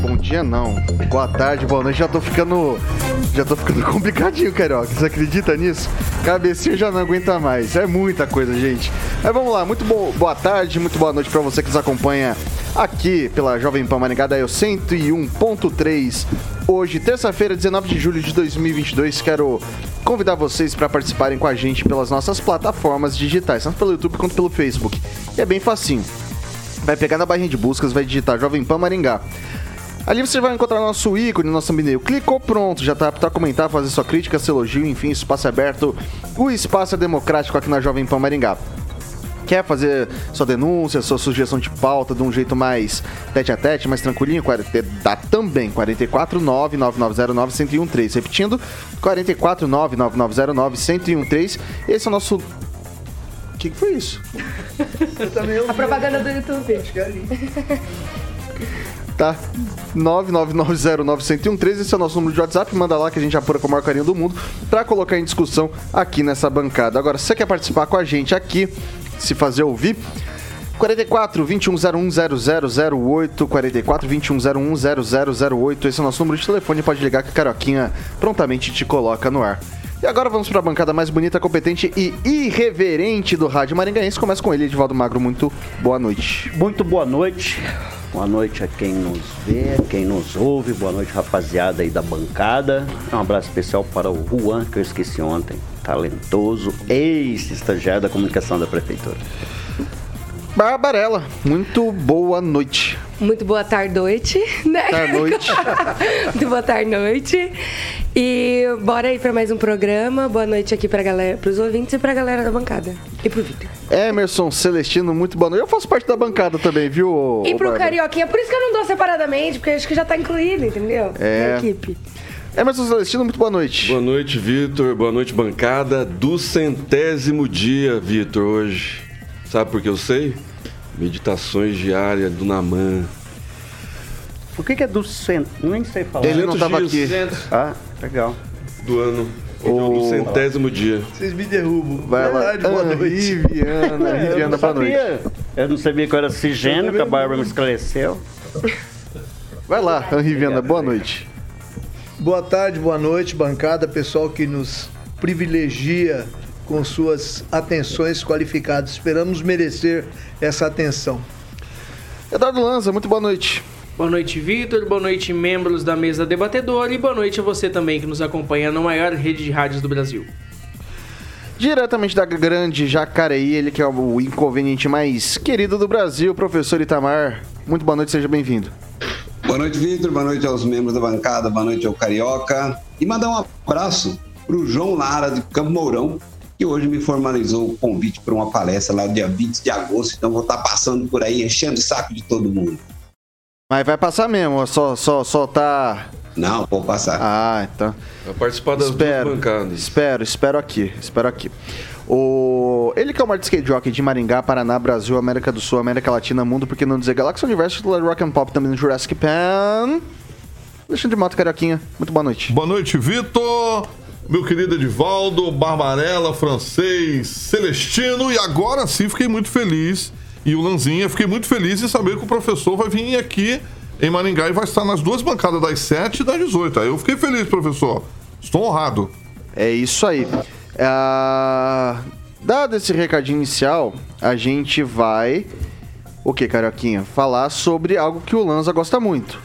Bom dia não. Boa tarde, boa noite. Já tô ficando. Já tô ficando complicadinho, Carioca. Você acredita nisso? Cabecinha já não aguenta mais. É muita coisa, gente. Mas vamos lá, muito bom, boa tarde, muito boa noite para você que nos acompanha aqui pela Jovem Pan Maringá da 101.3. Hoje, terça-feira, 19 de julho de 2022, quero convidar vocês para participarem com a gente pelas nossas plataformas digitais, tanto pelo YouTube quanto pelo Facebook. E é bem facinho. Vai pegar na barrinha de buscas, vai digitar Jovem Pan Maringá. Ali você vai encontrar nosso ícone, nosso thumbnail. Clicou, pronto, já tá apto a comentar, fazer sua crítica, seu elogio, enfim, espaço aberto. O espaço é democrático aqui na Jovem Pan Maringá. Quer fazer sua denúncia, sua sugestão de pauta de um jeito mais tete a tete, mais tranquilinho? Dá também, 449-9909-1013. Repetindo, 449-9909-1013. Esse é o nosso... O que, que foi isso? a propaganda do YouTube. Acho que é ali. tá? 99909-1013, esse é o nosso número de WhatsApp, manda lá que a gente apura com o maior carinho do mundo para colocar em discussão aqui nessa bancada. Agora, se você quer participar com a gente aqui, se fazer ouvir, 44 2101 0008 44 2101 0008 esse é o nosso número de telefone, pode ligar que a Caroquinha prontamente te coloca no ar. E agora vamos para a bancada mais bonita, competente e irreverente do Rádio Maringaense. Começa com ele, Edivaldo Magro. Muito boa noite. Muito boa noite. Boa noite a quem nos vê, quem nos ouve. Boa noite, rapaziada aí da bancada. Um abraço especial para o Juan, que eu esqueci ontem. Talentoso, ex-estagiário da comunicação da prefeitura. Barbarella, muito boa noite. Muito boa tarde, noite, né? Tarde, noite. muito boa tarde, noite. E bora aí para mais um programa. Boa noite aqui para galera, para os ouvintes e para a galera da bancada. E pro Vitor. Emerson Celestino, muito boa noite. Eu faço parte da bancada também, viu? E pro? Carioquinha, por isso que eu não dou separadamente, porque acho que já tá incluído, entendeu? É. Na equipe. Emerson Celestino, muito boa noite. Boa noite, Vitor. Boa noite, bancada. Do centésimo dia, Vitor, hoje. Sabe por que eu sei? Meditações diárias do Naman. Por que, que é do centro? Nem sei falar. Ele não estava aqui. Ah, legal. Do ano. O... Do centésimo dia. Vocês me derrubam. Vai lá. boa noite. Riviana, Riviana, boa noite. Eu não sabia que eu era cisgênio, que a Bárbara me esclareceu. Vai lá, Riviana, boa noite. Boa tarde, boa noite, bancada, pessoal que nos privilegia com suas atenções qualificadas. Esperamos merecer essa atenção. Eduardo Lanza, muito boa noite. Boa noite, Vitor. Boa noite, membros da mesa debatedora. E boa noite a você também que nos acompanha na maior rede de rádios do Brasil. Diretamente da grande Jacareí, ele que é o inconveniente mais querido do Brasil, professor Itamar. Muito boa noite, seja bem-vindo. Boa noite, Vitor. Boa noite aos membros da bancada. Boa noite ao Carioca. E mandar um abraço para o João Lara de Campo Mourão, que hoje me formalizou o convite para uma palestra lá no dia 20 de agosto. Então vou estar passando por aí enchendo o saco de todo mundo. Mas vai passar mesmo, só, só, só tá. Não, vou passar. Ah, então. Vai participar das espero, duas bancadas. Espero, espero aqui, espero aqui. O... Ele que é o maior skate jockey de Maringá, Paraná, Brasil, América do Sul, América Latina, Mundo, porque não dizer Galáxia Universo, titular Rock and Pop também no Jurassic Pan. Alexandre de Moto Carioquinha, muito boa noite. Boa noite, Vitor meu querido Edivaldo, Barbarella, francês, Celestino, e agora sim fiquei muito feliz. E o Lanzinha, fiquei muito feliz em saber que o professor vai vir aqui em Maringá e vai estar nas duas bancadas das 7 e das 18. Aí eu fiquei feliz, professor. Estou honrado. É isso aí. É... Dado esse recadinho inicial, a gente vai. O que, Carioquinha? Falar sobre algo que o Lanza gosta muito.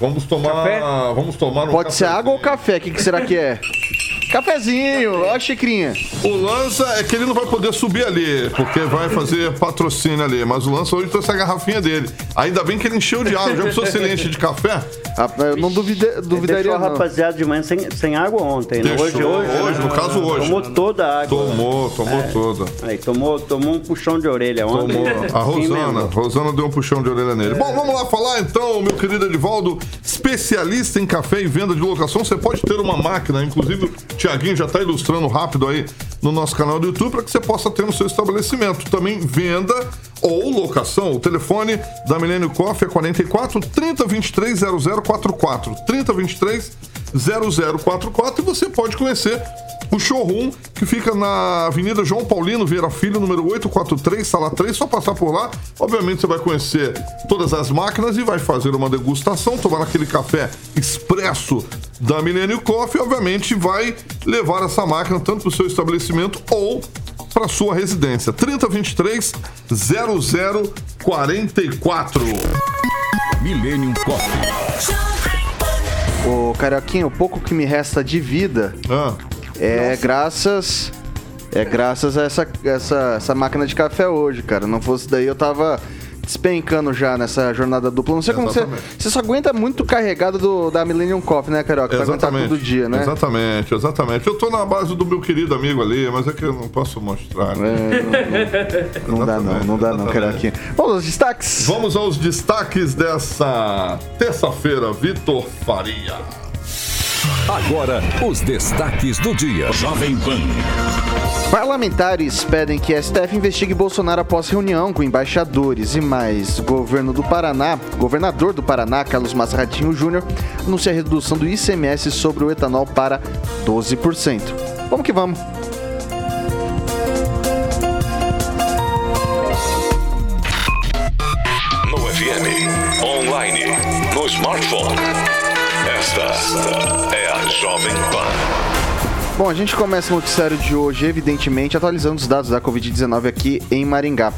Vamos tomar. Café? Vamos tomar um Pode ser água ou café? O que, que será que é? Cafezinho, ó a xicrinha. O Lança é que ele não vai poder subir ali, porque vai fazer patrocínio ali. Mas o Lança hoje trouxe a garrafinha dele. Ainda bem que ele encheu de água. Já pensou se ele enche de café? Ah, Eu não duvide, duvidaria, Deixou a não. rapaziada de manhã sem, sem água ontem, né? Deixou, Hoje, hoje. hoje, né? no caso, hoje. Tomou toda a água. Tomou, tomou toda. Aí, tomou, tomou um puxão de orelha ontem. Tomou. A Rosana. Rosana deu um puxão de orelha nele. Bom, vamos lá falar então, meu querido Edivaldo, especialista em café e venda de locação. Você pode ter uma máquina, inclusive Tiaguinho já está ilustrando rápido aí no nosso canal do YouTube para que você possa ter no seu estabelecimento. Também venda ou locação. O telefone da Milênio Coffee é 44 3023 0044. 3023 0044 e você pode conhecer o showroom que fica na Avenida João Paulino Vieira Filho, número 843, sala 3. Só passar por lá. Obviamente você vai conhecer todas as máquinas e vai fazer uma degustação, tomar aquele café expresso da Millennium Coffee. Obviamente vai levar essa máquina tanto para o seu estabelecimento ou para sua residência. 3023 0044. Millennium Coffee. Ô, Carioquinha, o pouco que me resta de vida Ah, é graças. É graças a essa, essa, essa máquina de café hoje, cara. Não fosse daí, eu tava despencando já nessa jornada dupla. Não sei como você. Você só aguenta muito carregado do, da Millennium Coffee, né, Carioca? Pra aguentar exatamente. todo dia, né? Exatamente, exatamente. Eu tô na base do meu querido amigo ali, mas é que eu não posso mostrar. né? É, não, não- não dá não, não dá não. Carioquinha. Vamos aos destaques. Vamos aos destaques dessa terça-feira, Vitor Faria. Agora, os destaques do dia. Jovem Pan. Parlamentares pedem que a STF investigue Bolsonaro após reunião com embaixadores e mais. Governo do Paraná, governador do Paraná, Carlos Massaratinho Júnior, anuncia a redução do ICMS sobre o etanol para 12%. Vamos que vamos. No FM, online, no smartphone. Esta é a Jovem Pan. Bom, a gente começa o noticiário de hoje, evidentemente, atualizando os dados da Covid-19 aqui em Maringá.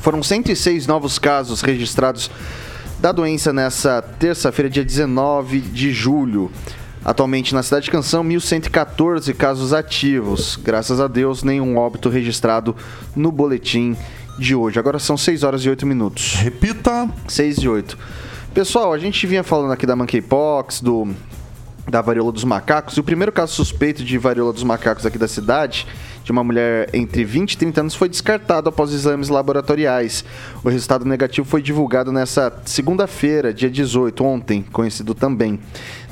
Foram 106 novos casos registrados da doença nessa terça-feira, dia 19 de julho. Atualmente na cidade de Canção, 1.114 casos ativos. Graças a Deus, nenhum óbito registrado no boletim de hoje. Agora são 6 horas e 8 minutos. Repita. 6 e 8. Pessoal, a gente vinha falando aqui da monkeypox, do da varíola dos macacos, e o primeiro caso suspeito de varíola dos macacos aqui da cidade, de uma mulher entre 20 e 30 anos, foi descartado após exames laboratoriais. O resultado negativo foi divulgado nessa segunda-feira, dia 18, ontem, conhecido também.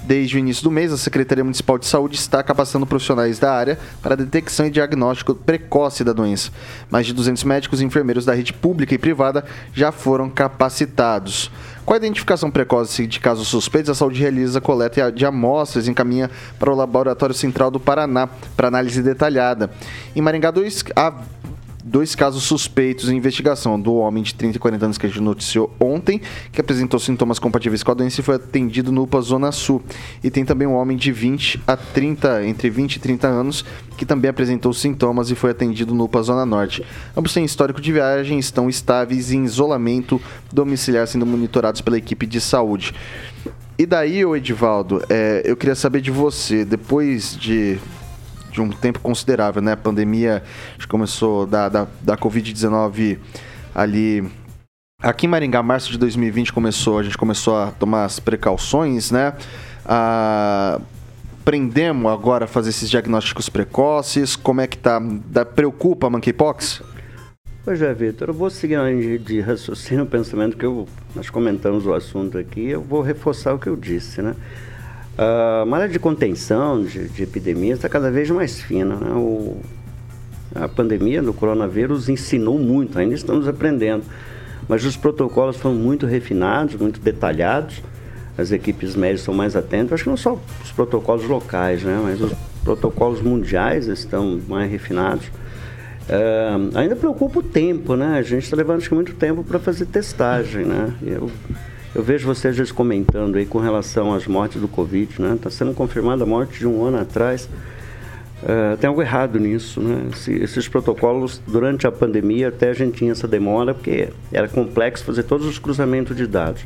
Desde o início do mês, a Secretaria Municipal de Saúde está capacitando profissionais da área para detecção e diagnóstico precoce da doença. Mais de 200 médicos e enfermeiros da rede pública e privada já foram capacitados. Com a identificação precoce de casos suspeitos, a saúde realiza a coleta de amostras e encaminha para o Laboratório Central do Paraná para análise detalhada. Em Maringá, dois, dois casos suspeitos em investigação. Do homem de 30 e 40 anos que a gente noticiou ontem, que apresentou sintomas compatíveis com a doença e foi atendido no UPA Zona Sul. E tem também um homem de 20 a 30, entre 20 e 30 anos, que também apresentou sintomas e foi atendido no UPA Zona Norte. Ambos têm histórico de viagem, estão estáveis em isolamento domiciliar, sendo monitorados pela equipe de saúde. E daí, ô Edivaldo, é, eu queria saber de você, depois de, de um tempo considerável, né? A pandemia começou da, da, da Covid-19 ali. Aqui em Maringá, março de 2020 começou, a gente começou a tomar as precauções, né? Ah, aprendemos agora a fazer esses diagnósticos precoces. Como é que tá? Dá, preocupa a monkeypox? Pois é, Vitor, eu vou seguir na linha de raciocínio, pensamento que eu, nós comentamos o assunto aqui, eu vou reforçar o que eu disse, né? A malha de contenção de, de epidemia está cada vez mais fina, né? O, a pandemia do coronavírus ensinou muito, ainda estamos aprendendo, mas os protocolos foram muito refinados, muito detalhados, as equipes médicas estão mais atentas, acho que não só os protocolos locais, né? Mas os protocolos mundiais estão mais refinados. É, ainda preocupa o tempo, né? A gente está levando acho muito tempo para fazer testagem, né? Eu, eu vejo vocês às vezes comentando aí com relação às mortes do Covid, né? Está sendo confirmada a morte de um ano atrás. É, tem algo errado nisso, né? Esse- esses protocolos, durante a pandemia, até a gente tinha essa demora, porque era complexo fazer todos os cruzamentos de dados.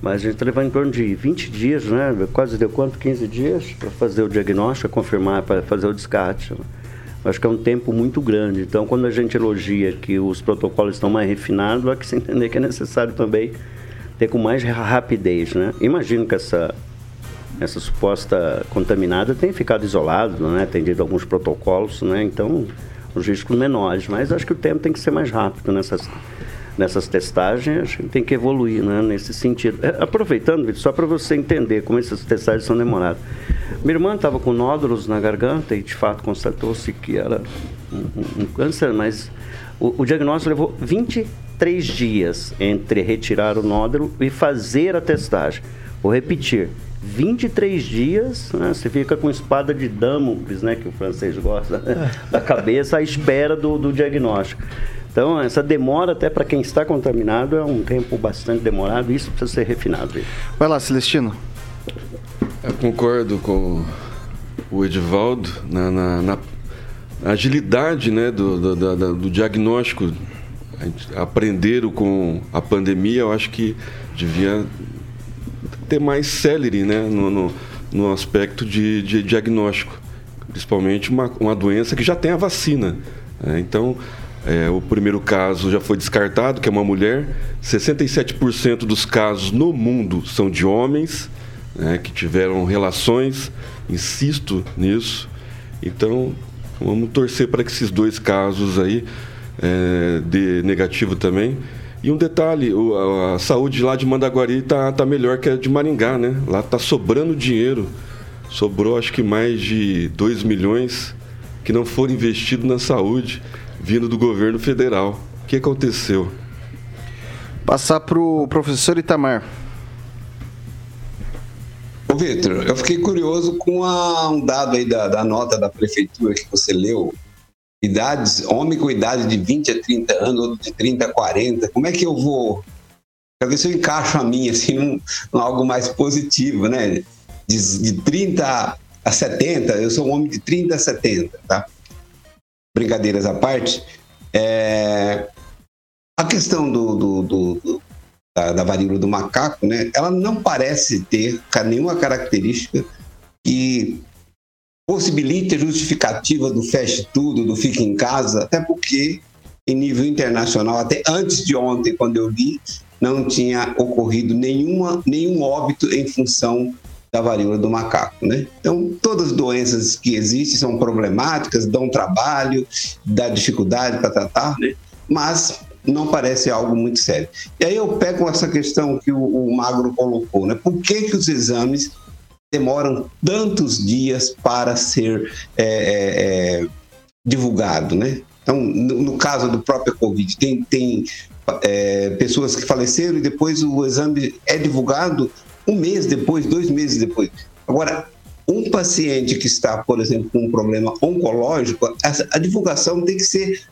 Mas a gente está levando em torno de 20 dias, né? Quase deu quanto? 15 dias para fazer o diagnóstico, confirmar, para fazer o descarte. Acho que é um tempo muito grande. Então, quando a gente elogia que os protocolos estão mais refinados, há que se entender que é necessário também ter com mais rapidez, né? Imagino que essa essa suposta contaminada tenha ficado isolada, né? Tem tido alguns protocolos, né? Então, os riscos menores. Mas acho que o tempo tem que ser mais rápido nessas nessas testagens, a gente tem que evoluir né, nesse sentido. É, aproveitando, só para você entender como essas testagens são demoradas. Minha irmã estava com nódulos na garganta e de fato constatou-se que era um, um, câncer, mas o, o diagnóstico levou 23 dias entre retirar o nódulo e fazer a testagem. Vou repetir, 23 dias, né, você fica com espada de Damocles, né, que o francês gosta, né, da cabeça à espera do, do diagnóstico. Então, essa demora até para quem está contaminado é um tempo bastante demorado, isso precisa ser refinado. Vai lá, Celestino. Eu concordo com o Edivaldo na, na, na agilidade né, do, do, do, do diagnóstico. Aprenderam com a pandemia, eu acho que devia ter mais célere né, no, no, no aspecto de, de, diagnóstico, principalmente uma, uma doença que já tem a vacina. Né? Então, é, o primeiro caso já foi descartado, que é uma mulher. 67% dos casos no mundo são de homens né, que tiveram relações. Insisto nisso. Então, vamos torcer para que esses dois casos aí é, dê negativo também. E um detalhe, a, a saúde lá de Mandaguari está tá melhor que a de Maringá, né? Lá está sobrando dinheiro. Sobrou acho que mais de 2 milhões que não foram investidos na saúde vindo do governo federal. O que aconteceu? Passar para o professor Itamar. Ô, Vitor, eu fiquei curioso com a, um dado aí da, da nota da prefeitura que você leu. Idades, homem com idade de 20 a 30 anos, ou de 30 a 40, como é que eu vou. Pra ver se eu encaixo a minha, assim, num, num algo mais positivo, né? De, de 30 a 70, eu sou um homem de 30 a 70, tá? brincadeiras à parte, é, a questão do, do, do da, da, varíola do macaco, né, ela não parece ter nenhuma característica que possibilite a justificativa do feche tudo, do fique em casa, até porque em nível internacional, até antes de ontem, quando eu li, não tinha ocorrido nenhuma, nenhum óbito em função da varíola do macaco, né? Então, todas as doenças que existem são problemáticas, dão trabalho, dá dificuldade para tratar, né? Mas não parece algo muito sério. E aí eu pego essa questão que o, o Magro colocou, né? Por que, que os exames demoram tantos dias para ser é, é, é, divulgado, né? Então, no, no, caso do próprio Covid, tem, tem é, pessoas que faleceram e depois o exame é divulgado um mês depois, dois meses depois. Agora, um paciente que está, por exemplo, com um problema oncológico, a, divulgação tem que ser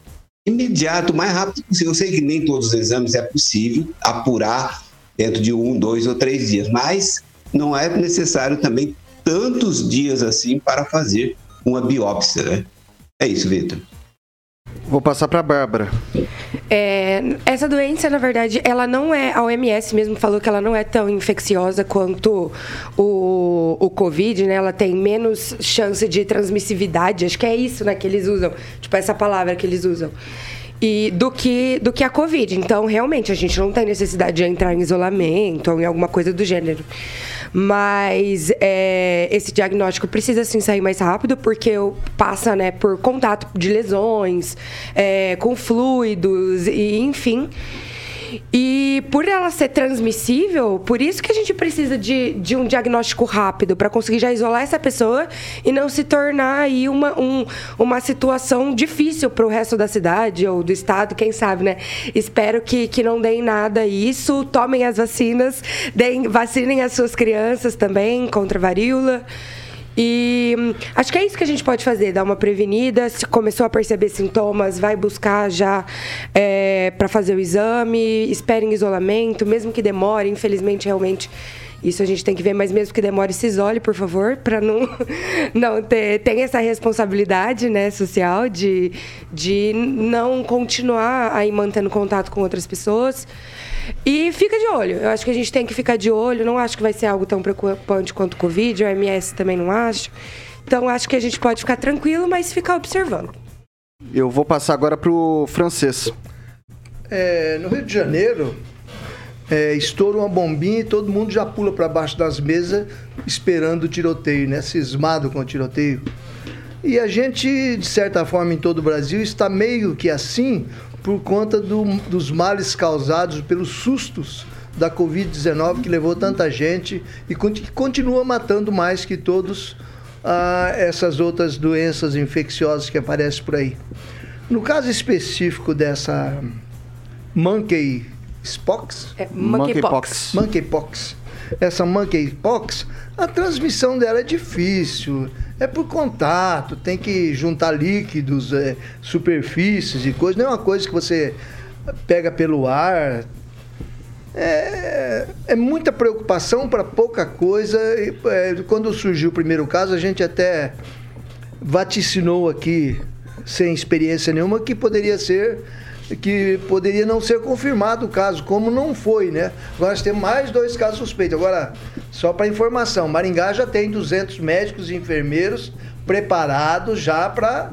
imediato, o mais rápido possível. Eu sei que nem todos os exames é possível apurar dentro de um, dois ou três dias, mas não é necessário também tantos dias assim para fazer uma biópsia, né? É isso, Vitor. Vou passar para a Bárbara. É, essa doença, na verdade, ela não é. A OMS mesmo falou que ela não é tão infecciosa quanto o, o Covid, né? Ela tem menos chance de transmissividade. Acho que é isso, né, que eles usam. Tipo, essa palavra que eles usam e do que do que a Covid. Então, realmente, a gente não tem necessidade de entrar em isolamento ou em alguma coisa do gênero. Mas é, esse diagnóstico precisa sim sair mais rápido, porque passa né, por contato de lesões, é, com fluidos, e enfim. E por ela ser transmissível, por isso que a gente precisa de, de um diagnóstico rápido para conseguir já isolar essa pessoa e não se tornar aí uma, um, uma situação difícil para o resto da cidade ou do estado, quem sabe, né? Espero que, que não deem nada isso, tomem as vacinas, deem, vacinem as suas crianças também contra varíola. E hum, acho que é isso que a gente pode fazer, dar uma prevenida. Se começou a perceber sintomas, vai buscar já é, para fazer o exame, espere em isolamento, mesmo que demore, infelizmente, realmente. Isso a gente tem que ver, mas mesmo que demore, se isole, por favor, para não, não ter. Tem essa responsabilidade né, social de, de não continuar aí mantendo contato com outras pessoas. E fica de olho. Eu acho que a gente tem que ficar de olho. Não acho que vai ser algo tão preocupante quanto o Covid. O MS também não acho. Então acho que a gente pode ficar tranquilo, mas ficar observando. Eu vou passar agora pro francês. É, no Rio de Janeiro, é, estoura uma bombinha e todo mundo já pula para baixo das mesas esperando o tiroteio, né? Cismado com o tiroteio. E a gente, de certa forma, em todo o Brasil, está meio que assim por conta do, dos males causados pelos sustos da Covid-19 que levou tanta gente e que continua matando mais que todos ah, essas outras doenças infecciosas que aparecem por aí. No caso específico dessa monkeypox, É monkeypox. monkeypox, essa monkeypox, a transmissão dela é difícil, é por contato, tem que juntar líquidos, é, superfícies e coisas, não é uma coisa que você pega pelo ar. É, é muita preocupação para pouca coisa. E, é, quando surgiu o primeiro caso, a gente até vaticinou aqui, sem experiência nenhuma, que poderia ser que poderia não ser confirmado o caso, como não foi, né? Agora nós temos mais dois casos suspeitos. Agora, só para informação, Maringá já tem 200 médicos e enfermeiros preparados já para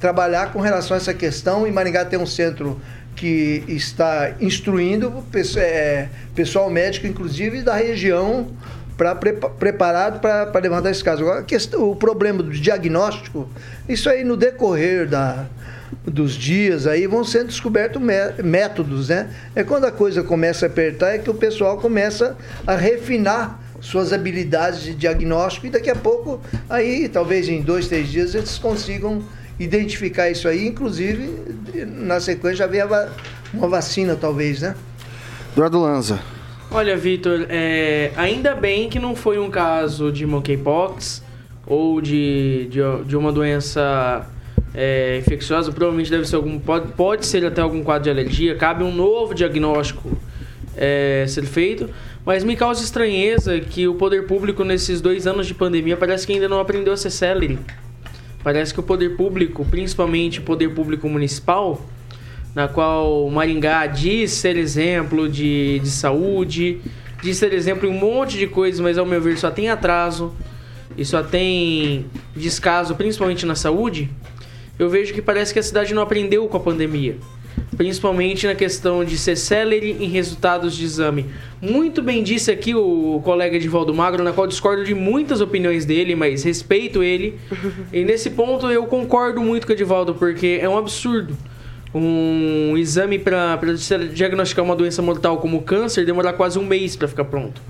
trabalhar com relação a essa questão. E Maringá tem um centro que está instruindo é, pessoal médico, inclusive da região, para preparado para levantar esse caso. Agora, questão, o problema do diagnóstico, isso aí no decorrer da, dos dias aí vão sendo descobertos mé- métodos, né? É quando a coisa começa a apertar é que o pessoal começa a refinar suas habilidades de diagnóstico e daqui a pouco aí talvez em dois três dias eles consigam identificar isso aí, inclusive na sequência já vem uma vacina talvez, né? Eduardo Lanza. Olha, Vitor, é, ainda bem que não foi um caso de monkeypox ou de, de, de uma doença é, infecciosa. Provavelmente deve ser algum. Pode, pode ser até algum quadro de alergia. Cabe um novo diagnóstico é, ser feito. Mas me causa estranheza que o poder público, nesses dois anos de pandemia, parece que ainda não aprendeu a ser célere. Parece que o poder público, principalmente o poder público municipal, na qual Maringá diz ser exemplo de, de saúde, diz ser exemplo em um monte de coisas, mas ao meu ver só tem atraso e só tem descaso, principalmente na saúde. Eu vejo que parece que a cidade não aprendeu com a pandemia. Principalmente na questão de ser célere em resultados de exame. Muito bem disse aqui o colega Edivaldo Magro, na qual discordo de muitas opiniões dele, mas respeito ele. E nesse ponto eu concordo muito com o Edivaldo, porque é um absurdo um exame para diagnosticar uma doença mortal como câncer demorar quase um mês para ficar pronto.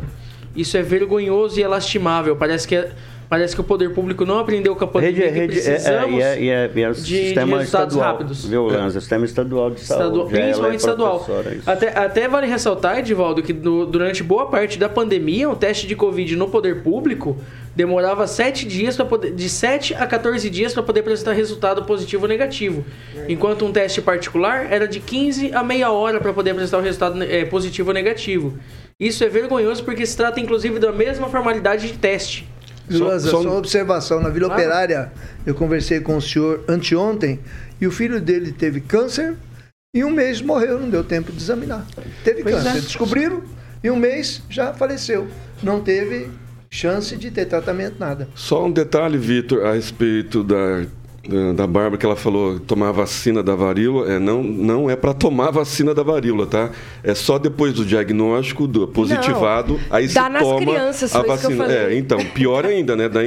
Isso é vergonhoso e é lastimável. Parece que, é- parece que o poder público não aprendeu com a pandemia Rede, que rede, é, é, precisamos e é, é, é o de, de sistema resultados estadual, rápidos. viu, Lanza? Sistema estadual de saúde. Estadual, é principalmente estadual. isso. Até, até vale ressaltar, Edivaldo, que do- durante boa parte da pandemia, o teste de Covid no poder público demorava 7 dias para poder. De 7 a 14 dias para poder apresentar resultado positivo ou negativo. Enquanto um teste particular era de 15 a meia hora para poder apresentar o resultado eh, positivo ou negativo. Isso é vergonhoso porque se trata inclusive da mesma formalidade de teste. Só, Só- só só- uma observação, na Vila Claro. Operária, eu conversei com o senhor anteontem e o filho dele teve câncer e um mês morreu, não deu tempo de examinar. Teve Pois câncer, é. descobriram e um mês já faleceu. Não teve chance de ter tratamento, nada. Só um detalhe, Vitor, a respeito da, da, Bárbara, que ela falou tomar a vacina da varíola. É, não, não é para tomar a vacina da varíola, tá? É só depois do diagnóstico do positivado, aí dá se nas toma crianças, a vacina. falei. É, então, pior ainda, né? Da,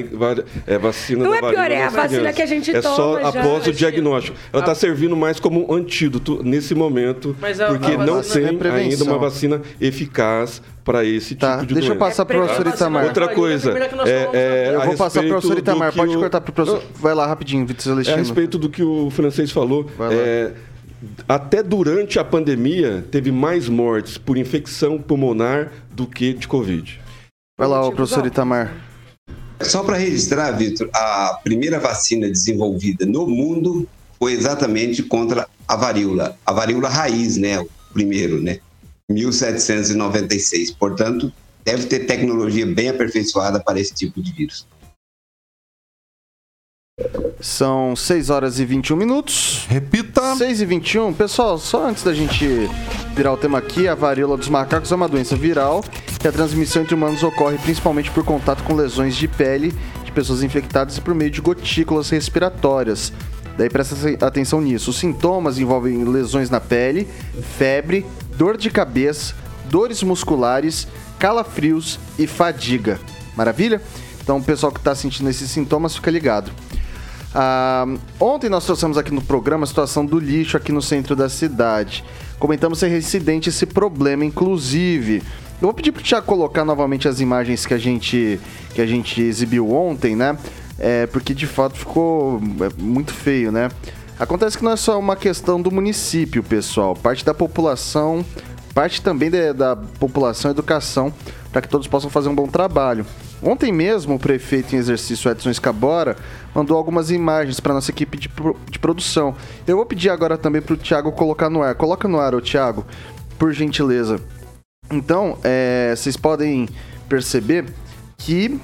é vacina Não da é pior, varíola é a nas vacina crianças. que a gente É só toma já. após o diagnóstico. Ela A- está servindo mais como um antídoto nesse momento, Mas a- porque a não vacina tem é prevenção. ainda uma vacina eficaz para esse Tá, tipo de deixa eu doença. passar pro É professor. Itamar. Outra Varíola é a coisa, primeira que nós é, falamos é, Eu a vou passar pro respeito professor Itamar, pode o- cortar pro professor. Vai lá rapidinho, Vitor É a Celestino. respeito do que o francês falou. Vai lá. é, até durante a pandemia, teve mais mortes por infecção pulmonar do que de Covid. Vai lá, o professor. Itamar. Só para registrar, Vitor, a primeira vacina desenvolvida no mundo foi exatamente contra a varíola. A varíola raiz, né? O primeiro, né? 1796. Portanto, deve ter tecnologia bem aperfeiçoada para esse tipo de vírus. São 6 horas e 21 minutos. Repita. 6 e 21. Pessoal, só antes da gente virar o tema aqui, a varíola dos macacos é uma doença viral e a transmissão entre humanos ocorre principalmente por contato com lesões de pele de pessoas infectadas e por meio de gotículas respiratórias. Daí presta atenção nisso. Os sintomas envolvem lesões na pele, febre, dor de cabeça, dores musculares, calafrios e fadiga. Maravilha? Então, o pessoal que está sentindo esses sintomas, fica ligado. Ah, ontem nós trouxemos aqui no programa a situação do lixo aqui no centro da cidade. Comentamos ser residente esse problema, inclusive. Eu vou pedir para Tiago colocar novamente as imagens que a gente, que a gente exibiu ontem, né? É, porque de fato ficou é, muito feio, né? Acontece que não é só uma questão do município, pessoal. Parte da população, parte também de, da população educação, para que todos possam fazer um bom trabalho. Ontem mesmo, o prefeito em exercício Edson Escabora mandou algumas imagens para nossa equipe de, de, produção. Eu vou pedir agora também para o Thiago colocar no ar. Coloca no ar, ô Thiago, por gentileza. Então, é, vocês podem perceber que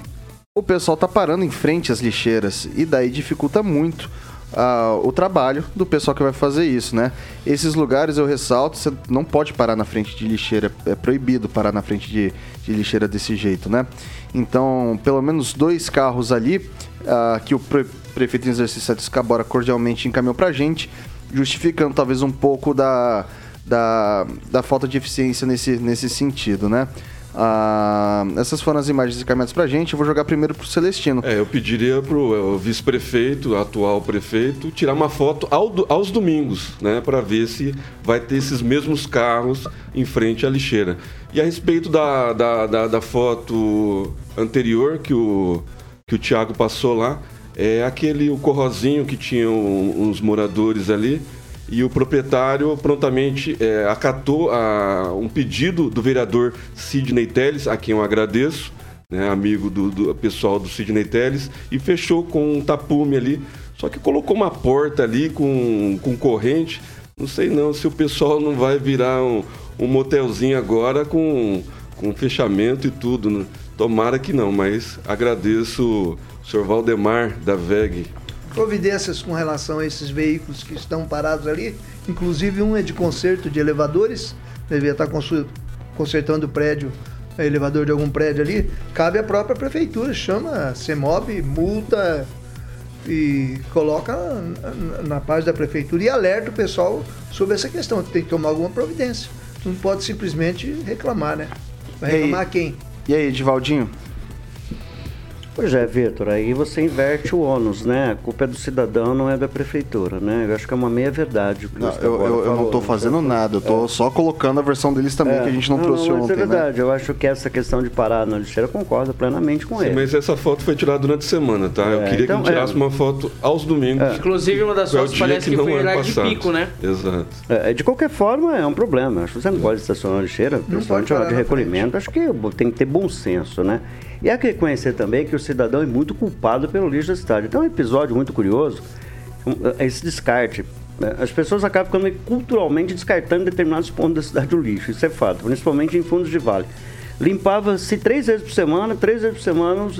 o pessoal tá parando em frente às lixeiras e daí dificulta muito uh, o trabalho do pessoal que vai fazer isso, né? Esses lugares, eu ressalto, você não pode parar na frente de lixeira, é proibido parar na frente de, de lixeira desse jeito, né? Então, pelo menos dois carros ali uh, que o pre prefeito em exercício de Escabora cordialmente encaminhou pra gente, justificando talvez um pouco da, da, da falta de eficiência nesse, nesse sentido, né? Ah, essas foram as imagens encaminhadas pra gente. Eu vou jogar primeiro pro Celestino. É, eu pediria pro vice-prefeito, atual prefeito, tirar uma foto ao, aos domingos, né? para ver se vai ter esses mesmos carros em frente à lixeira. E a respeito da, da, da, da foto anterior que o, que o Thiago passou lá, é aquele o corrozinho que tinham uns moradores ali e o proprietário prontamente é, acatou a, um pedido do vereador Sidney Teles, a quem eu agradeço, né, amigo do, do, pessoal do Sidney Teles, e fechou com um tapume ali. Só que colocou uma porta ali com, com corrente. Não sei não se o pessoal não vai virar um, um motelzinho agora com, com fechamento e tudo. Né? Tomara que não, mas agradeço o senhor Valdemar da VEG providências com relação a esses veículos que estão parados ali. Inclusive um é de conserto de elevadores, devia estar consertando o prédio, o elevador de algum prédio ali. Cabe à própria prefeitura, chama, CEMOB, multa e coloca na página da prefeitura e alerta o pessoal sobre essa questão. Tem que tomar alguma providência. Não pode simplesmente reclamar, né? Vai reclamar quem? E aí, Edivaldinho? Pois é, Vitor, aí você inverte o ônus, né? A culpa é do cidadão, não é da prefeitura, né? Eu acho que é uma meia-verdade. Não, eu, eu, eu, não estou fazendo nada, eu estou é. só colocando a versão deles também, é. que a gente não, não trouxe não, ontem. É verdade, né? eu acho que essa questão de parar na lixeira concorda plenamente com Sim, ele. Mas essa foto foi tirada durante a semana, tá? Eu é, queria então, que tirasse é. uma foto aos domingos. É. Inclusive, uma das fotos parece que, que foi horário de pico, né? Exato. de qualquer forma, é um problema. Acho que você não pode estacionar na lixeira, principalmente hora de recolhimento. Acho que tem que ter bom senso, né? E há que reconhecer também que o cidadão é muito culpado pelo lixo da cidade. Então, é um episódio muito curioso, é esse descarte. Né? As pessoas acabam ficando culturalmente descartando determinados pontos da cidade do lixo, isso é fato, principalmente em fundos de vale. Limpava-se três vezes por semana, três vezes por semana os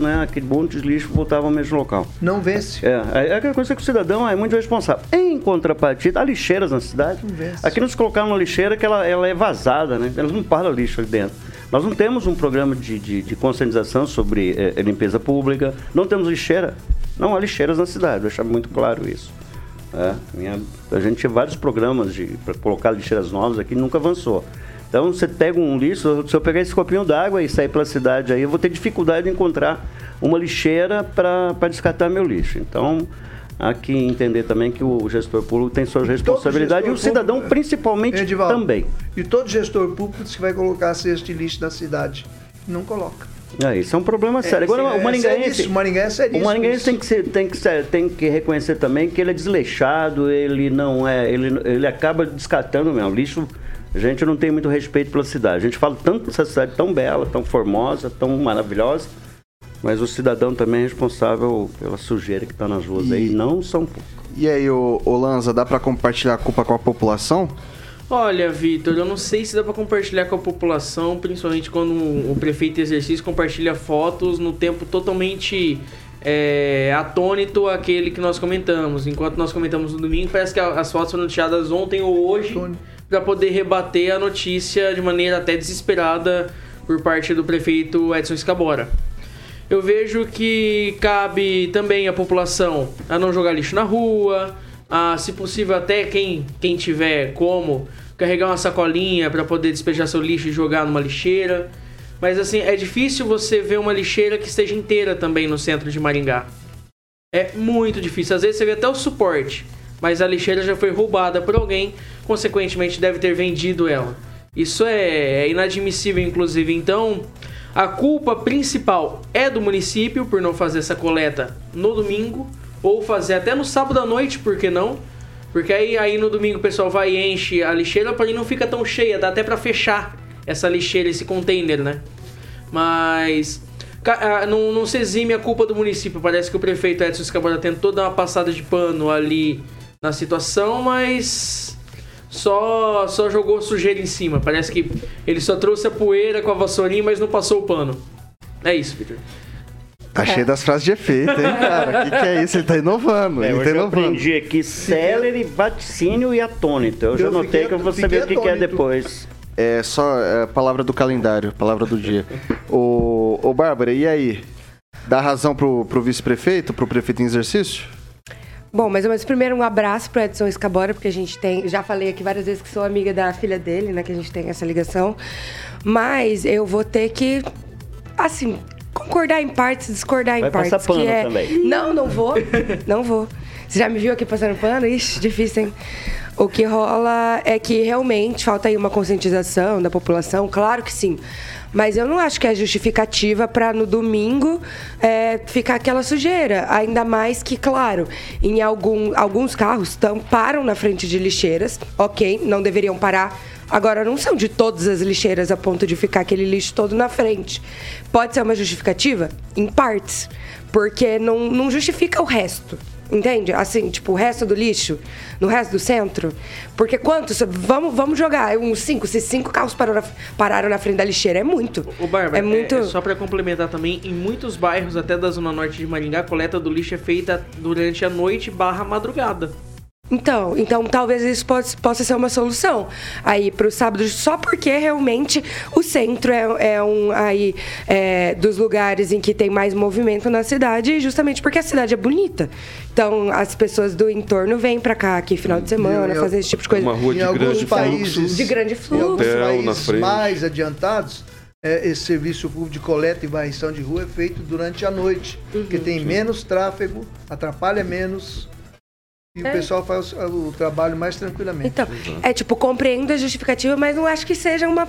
né, aquele monte de lixo voltava ao mesmo local. Não vence. É, é aquela coisa que o cidadão é muito responsável. Em contrapartida, há lixeiras na cidade. Não vence. Aqui nos colocaram uma lixeira que ela, ela é vazada, né? Elas não param lixo ali dentro. Nós não temos um programa de, de, de conscientização sobre é, limpeza pública, não temos lixeira. Não há lixeiras na cidade, deixar muito claro isso. É, minha, a gente tinha vários programas para colocar lixeiras novas aqui nunca avançou. Então você pega um lixo, se eu pegar esse copinho d'água e sair pela cidade aí, eu vou ter dificuldade de encontrar uma lixeira para descartar meu lixo. Então, há que entender também que o gestor público tem suas responsabilidades e o cidadão público, principalmente Edivaldo, também. E todo gestor público diz que vai colocar a cesta de lixo na cidade. Não coloca. É, isso é um problema é, sério. Agora, é, o Maringaense, é o Maringaense, é o Maringaense tem que, ser, tem, que ser, tem que reconhecer também que ele é desleixado, ele não é, ele, ele acaba descartando mesmo. Lixo, a gente não tem muito respeito pela cidade. A gente fala tanto dessa cidade tão bela, tão formosa, tão maravilhosa, mas o cidadão também é responsável pela sujeira que está nas ruas e, aí, não são poucos. E aí, o, o Lanza, dá para compartilhar a culpa com a população? Olha, Vitor, eu não sei se dá para compartilhar com a população, principalmente quando o prefeito exercício compartilha fotos no tempo totalmente é, atônito aquele que nós comentamos. Enquanto nós comentamos no domingo, parece que as fotos foram tiradas ontem ou hoje para poder rebater a notícia de maneira até desesperada por parte do prefeito Edson Escabora. Eu vejo que cabe também à população a não jogar lixo na rua, a, se possível até quem, quem tiver como carregar uma sacolinha para poder despejar seu lixo e jogar numa lixeira. Mas assim, é difícil você ver uma lixeira que esteja inteira também no centro de Maringá. É muito difícil. Às vezes você vê até o suporte, mas a lixeira já foi roubada por alguém, consequentemente deve ter vendido ela. Isso é, é inadmissível, inclusive. Então, a culpa principal é do município por não fazer essa coleta no domingo, ou fazer até no sábado à noite, por que não? Porque aí, aí no domingo o pessoal vai e enche a lixeira, porém não fica tão cheia, dá até pra fechar essa lixeira, esse container, né? Mas ah, não, não se exime a culpa do município. Parece que o prefeito Edson Escabora tentou dar uma passada de pano ali na situação, mas só, só jogou sujeira em cima. Parece que ele só trouxe a poeira com a vassourinha, mas não passou o pano. É isso, Victor. Tá cheio das frases de efeito, hein, cara? O que, que é isso? Ele tá inovando. É, ele tá eu inovando. aprendi aqui celery, vaticínio e atônito. Eu já Eu notei fiquei- que eu vou saber o que, que é depois. É só é, palavra do calendário, palavra do dia. Ô, ô Bárbara, e aí? Dá razão pro, pro vice-prefeito, pro prefeito em exercício? Bom, mas, mas primeiro um abraço pro Edson Escabora, porque a gente tem. Já falei aqui várias vezes que sou amiga da filha dele, né? Que a gente tem essa ligação. Mas eu vou ter que, assim, concordar em partes, discordar em Vai partes. passar pano é... também. Não, não vou. Não vou. Você já me viu aqui passando pano? Ixi, difícil, hein? O que rola é que realmente falta aí uma conscientização da população, claro que sim. Mas eu não acho que é justificativa para no domingo é, ficar aquela sujeira. Ainda mais que, claro, em algum, alguns carros tam, param na frente de lixeiras, ok, não deveriam parar. Agora, não são de todas as lixeiras a ponto de ficar aquele lixo todo na frente. Pode ser uma justificativa? Em partes. Porque não, não justifica o resto. Entende? Assim, tipo, o resto do lixo, no resto do centro. Porque quantos? Vamos, vamos jogar uns cinco. Se cinco carros pararam na, pararam na frente da lixeira, é muito. O Bárbara, é muito. é- é só pra complementar também, em muitos bairros, até da zona norte de Maringá, a coleta do lixo é feita durante a noite barra madrugada. Então, então talvez isso possa, possa ser uma solução aí para o sábado, só porque realmente o centro é, é um aí é, dos lugares em que tem mais movimento na cidade, e justamente porque a cidade é bonita. Então as pessoas do entorno vêm para cá aqui final de semana fazer esse tipo de coisa. Uma rua Em de alguns grande países, fluxo. De grande Em fluxo. alguns Hotel na países mais adiantados, é, esse serviço público de coleta e varrição de rua é feito durante a noite, porque Uhum. tem menos tráfego, atrapalha menos e o É. pessoal faz o, o trabalho mais tranquilamente. Então, é tipo, compreendo a justificativa, mas não acho que seja uma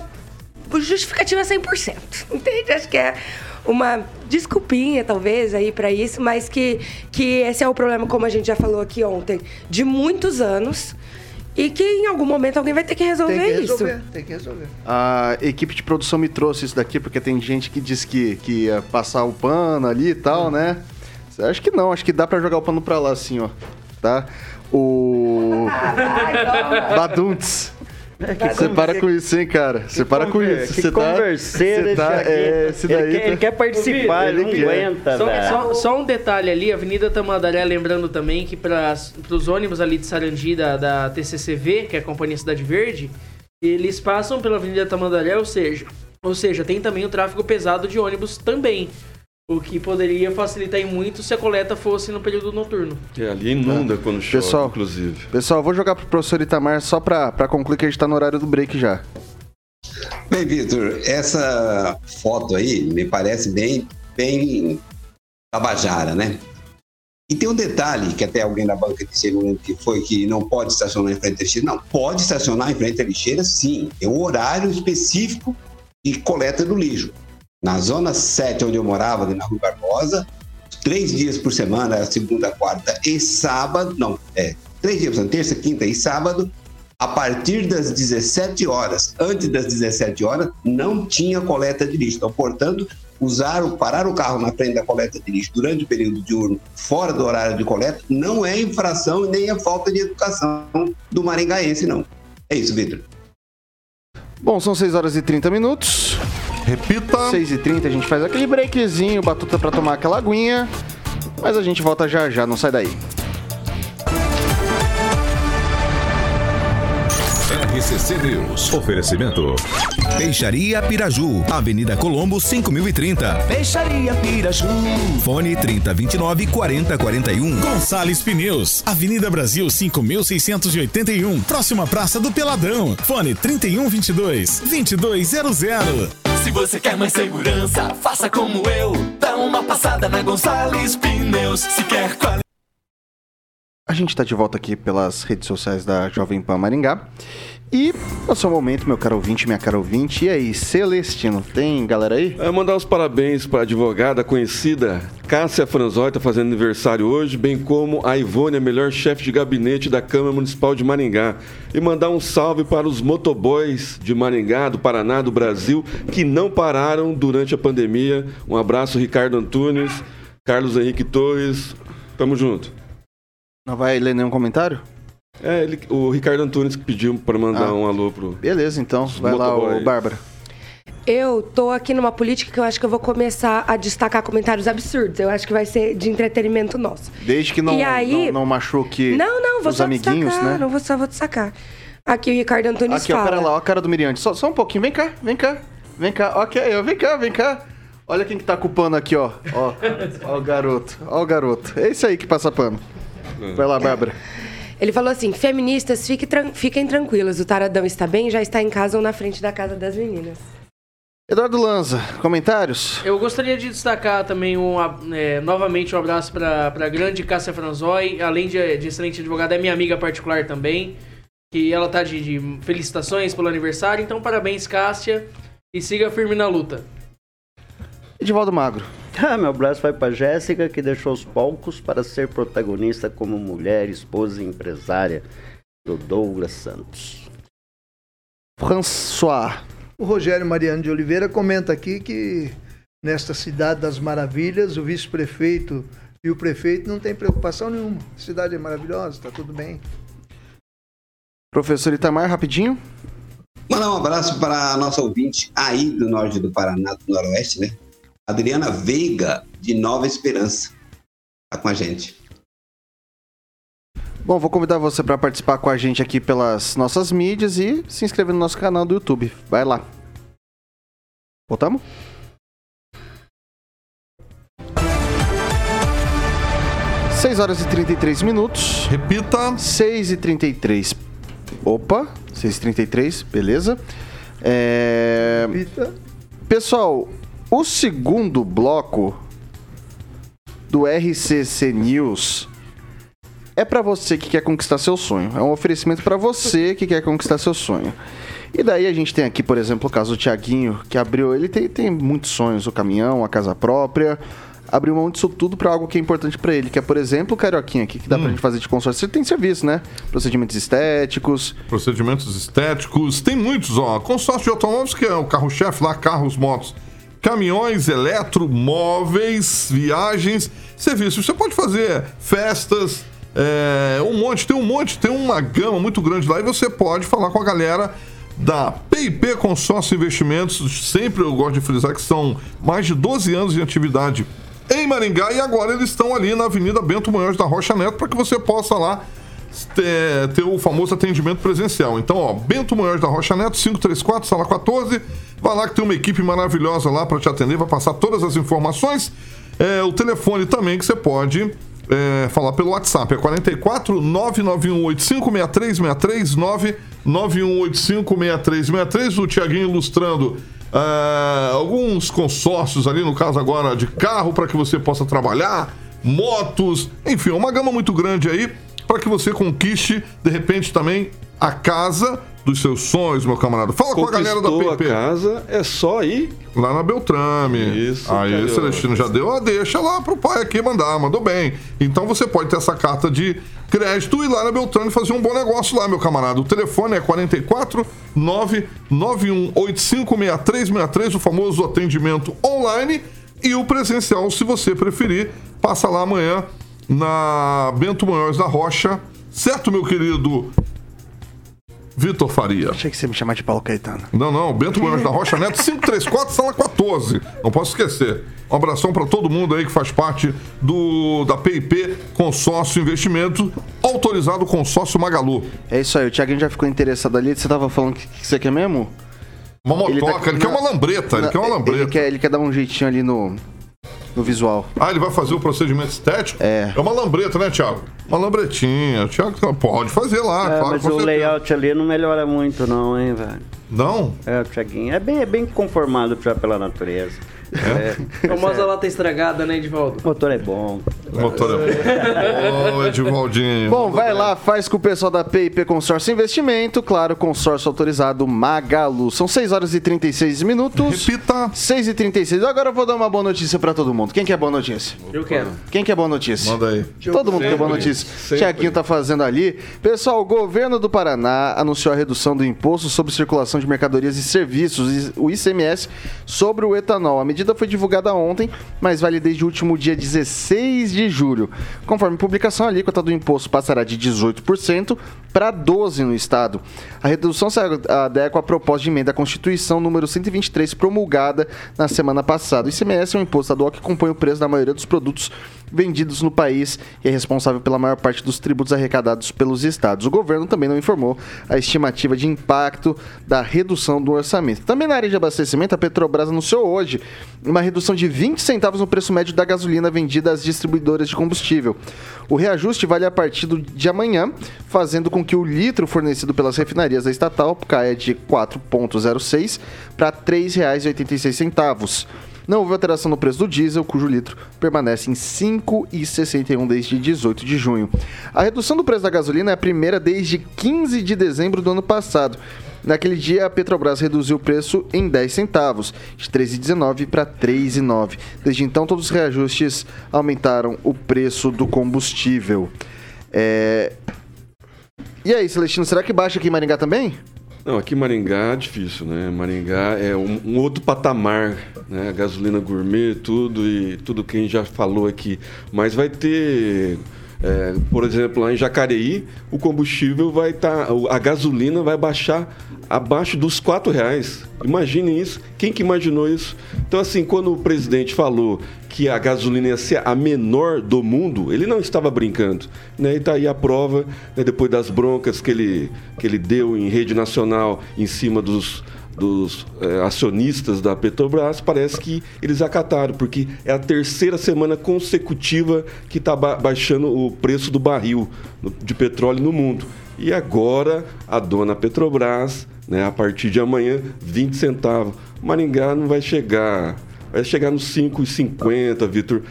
justificativa 100%. Entende? Acho que é uma desculpinha, talvez, aí para isso, mas que, que esse é o problema, como a gente já falou aqui ontem, de muitos anos e que em algum momento alguém vai ter que resolver, tem que resolver, isso. tem que resolver. A equipe de produção me trouxe isso daqui, porque tem gente que diz que, que ia passar o pano ali e tal, né? Acho que não, acho que dá pra jogar o pano pra lá assim, ó. Tá? O. Baduntes. Você para com isso, hein, cara? Você para com isso. que Você tá. Você tá. É, esse ele, daí. quer, tá- ele quer participar, ele não Ele quer. aguenta, Só, velho. só- só um detalhe ali, Avenida Tamandaré, lembrando também que para os ônibus ali de Sarandi da, da TCCV, que é a Companhia Cidade Verde, eles passam pela Avenida Tamandaré, ou seja, ou seja, tem também o tráfego pesado de ônibus também. O que poderia facilitar em muito se a coleta fosse no período noturno. É, ali inunda quando chove, Pessoal. inclusive. Pessoal, vou jogar pro professor Itamar só pra, pra concluir que a gente tá no horário do break já. Bem, Vitor, essa foto aí me parece bem, bem tabajara, né? E tem um detalhe que até alguém da banca disse não lembro que foi que não pode estacionar em frente à lixeira. Não, pode estacionar em frente à lixeira, sim. Tem um horário específico de coleta do lixo. Na zona 7, onde eu morava, na Rua Barbosa, três dias por semana, segunda, quarta e sábado, não, é, três dias por semana, terça, quinta e sábado, a partir das 17 horas, antes das 17 horas, não tinha coleta de lixo. Então, portanto, usar, parar o carro na frente da coleta de lixo durante o período diurno, fora do horário de coleta, não é infração e nem é falta de educação do maringaense, não. É isso, Vitor. Bom, são 6 horas e 30 minutos. Repita. 6 e 30 a gente faz aquele breakzinho, batuta pra tomar aquela aguinha. Mas a gente volta já já, não sai daí. RCC News. Oferecimento. Peixaria Piraju, Avenida Colombo 5030. Peixaria Piraju. Fone 3029 4041. Gonçalves Pneus, Avenida Brasil 5681, próxima Praça do Peladão. Fone 3122 2200. Se você quer mais segurança, faça como eu. Dá uma passada na Gonçalves Pneus. Se quer qualidade. A gente está de volta aqui pelas redes sociais da Jovem Pan Maringá. E é o seu momento, meu caro ouvinte, minha cara ouvinte. E aí, Celestino, tem galera aí? É, mandar os parabéns para a advogada conhecida Cássia Franzói, está fazendo aniversário hoje, bem como a Ivone, a melhor chefe de gabinete da Câmara Municipal de Maringá. E mandar um salve para os motoboys de Maringá, do Paraná, do Brasil, que não pararam durante a pandemia. Um abraço, Ricardo Antunes, Carlos Henrique Torres. Tamo junto. Não vai ler nenhum comentário? É, ele- o Ricardo Antunes que pediu para mandar Ah. um alô pro. Beleza, então. Vai lá, ô Bárbara. Eu tô aqui numa política que eu acho que eu vou começar a destacar comentários absurdos. Eu acho que vai ser de entretenimento nosso. Desde que não, E aí- não, não machuque Não, não, vou os só amiguinhos, destacar. né? Não vou só vou destacar. Aqui o Ricardo Antunes Aqui, ó, fala. pera lá, ó a cara do Miriante. Só, só um pouquinho, vem cá, vem cá, vem cá. Ok, ó, vem cá, vem cá. Olha quem que tá culpando aqui, ó. Ó, ó o garoto, ó o garoto. É esse aí que passa pano. Vai lá, Bárbara. Ele falou assim: feministas, fique tran- fiquem tranquilas, o taradão está bem, já está em casa ou na frente da casa das meninas. Eduardo Lanza, comentários? Eu gostaria de destacar também um, é, novamente um abraço para a grande Cássia Franzói, além de, de excelente advogada, é minha amiga particular também, que ela tá de, de felicitações pelo aniversário, então parabéns Cássia e siga firme na luta. Edivaldo Magro. Ah, meu abraço vai para Jéssica, que deixou os palcos para ser protagonista como mulher, esposa e empresária do Douglas Santos. François. O Rogério Mariano de Oliveira comenta aqui que nesta cidade das maravilhas, o vice-prefeito e o prefeito não tem preocupação nenhuma. A cidade é maravilhosa, está tudo bem. Professor Itamar, rapidinho. Mandar um abraço para a nossa ouvinte aí do norte do Paraná, do Noroeste, né? Adriana Veiga, de Nova Esperança. Tá com a gente. Bom, vou convidar você para participar com a gente aqui pelas nossas mídias e se inscrever no nosso canal do YouTube. Vai lá. Voltamos? Seis horas e 33 minutos. Repita. 6 e 33. Opa, 6 e 33, beleza. É... Repita. Pessoal, o segundo bloco do RCC News é para você que quer conquistar seu sonho. É um oferecimento para você que quer conquistar seu sonho. E daí a gente tem aqui, por exemplo, o caso do Tiaguinho, que abriu. Ele tem, tem muitos sonhos: o caminhão, a casa própria. Abriu mão disso tudo para algo que é importante para ele, que é, por exemplo, o Carioquinha aqui, que dá pra gente fazer de consórcio. Ele tem serviço, né? Procedimentos estéticos. Procedimentos estéticos, tem muitos, ó. Consórcio de automóveis, que é o carro-chefe lá, carros, motos, caminhões, eletromóveis, viagens, serviços. Você pode fazer festas, é, um monte, tem um monte, tem uma gama muito grande lá e você pode falar com a galera da PIP Consórcio Investimentos. Sempre eu gosto de frisar que são mais de 12 anos de atividade em Maringá e agora eles estão ali na Avenida Bento Munhoz da Rocha Neto para que você possa lá ter, ter o famoso atendimento presencial. Então, ó, Bento Munhoz da Rocha Neto, 534, sala 14. Vai lá que tem uma equipe maravilhosa lá para te atender, vai passar todas as informações. É, o telefone também que você pode é, falar pelo WhatsApp é 44 991856363 991856363. O Tiaguinho ilustrando ah, alguns consórcios ali, no caso agora de carro, para que você possa trabalhar, motos, enfim, uma gama muito grande aí para que você conquiste, de repente, também a casa dos seus sonhos, meu camarada. Fala com a galera da Conquistou PP. a casa, é só ir. Lá na Beltrame. Isso, Aí, Carioca. Celestino já deu a deixa lá pro pai aqui mandar, mandou bem. Então você pode ter essa carta de crédito e ir lá na Beltrame fazer um bom negócio lá, meu camarada. O telefone é 44 991856363, o famoso atendimento online e o presencial, se você preferir, passa lá amanhã na Bento Munhoz da Rocha. Certo, meu querido Vitor Faria. Achei que você me chamar de Paulo Caetano. Não, não, Bento Gomes da Rocha Neto, 534, sala 14. Não posso esquecer. Um abração para todo mundo aí que faz parte do da PIP Consórcio Investimento, autorizado consórcio Magalu. É isso aí, o Thiaguinho já ficou interessado ali. Você tava falando que, que você quer mesmo? Uma motoca, ele, quer uma lambreta, ele quer uma lambreta. Ele quer, ele quer dar um jeitinho ali no, no visual. Ah, ele vai fazer o procedimento estético? É. É uma lambreta, né, Thiago? Uma lambretinha. O Thiago pode fazer lá, É, claro. mas o certeza. layout ali não melhora muito, não, hein, velho? Não? É, o Thiaguinho. É bem, é bem conformado já pela natureza. É. Famosa lata estragada, né, Edivaldo? O motor é bom. O motor é bom. Ô, Edivaldinho. Bom, vai lá, faz com o pessoal da PIP Consórcio Investimento, claro, consórcio autorizado Magalu. São 6 horas e 36 minutos. Repita. 6 e 36. Agora eu vou dar uma boa notícia pra todo mundo. Quem quer boa notícia? Eu quero. Quem quer boa notícia? Manda aí. Todo mundo quer boa Sempre, notícia. sempre. Tiaguinho tá fazendo ali. Pessoal, o governo do Paraná anunciou a redução do imposto sobre circulação de mercadorias e serviços, o ICMS, sobre o etanol. A medida foi divulgada ontem, mas vale desde o último dia 16 de julho. Conforme publicação, a alíquota do imposto passará de 18% para 12% no estado. A redução se adequa à proposta de emenda à Constituição número 123, promulgada na semana passada. O ICMS é um imposto estadual que compõe o preço da maioria dos produtos vendidos no país e é responsável pela maior parte dos tributos arrecadados pelos estados. O governo também não informou a estimativa de impacto da redução do orçamento. Também na área de abastecimento, a Petrobras anunciou hoje uma redução de 20 centavos no preço médio da gasolina vendida às distribuidoras de combustível. O reajuste vale a partir de amanhã, fazendo com que o litro fornecido pelas refinarias da estatal caia de 4,06 para R$ 3,86. Não houve alteração no preço do diesel, cujo litro permanece em 5,61 desde 18 de junho. A redução do preço da gasolina é a primeira desde 15 de dezembro do ano passado. Naquele dia, a Petrobras reduziu o preço em 10 centavos, de 3,19 para 3,9. Desde então, todos os reajustes aumentaram o preço do combustível. É... E aí, Celestino, será que baixa aqui em Maringá também? Não, aqui em Maringá é difícil, né? Maringá é um, um outro patamar, né? Gasolina gourmet, tudo e tudo que a gente já falou aqui. Mas vai ter, é, por exemplo, lá em Jacareí, o combustível vai estar, a gasolina vai baixar abaixo dos quatro reais. Imaginem isso. Quem que imaginou isso? Então, assim, quando o presidente falou que a gasolina ia ser a menor do mundo, ele não estava brincando. Né? E tá aí a prova, né, depois das broncas que ele, que ele deu em rede nacional em cima dos, dos eh, acionistas da Petrobras, parece que eles acataram, porque é a terceira semana consecutiva que está baixando o preço do barril de petróleo no mundo. E agora a dona Petrobras, né, a partir de amanhã, 20 centavos. Maringá não vai chegar, vai chegar nos 5,50, Vitor.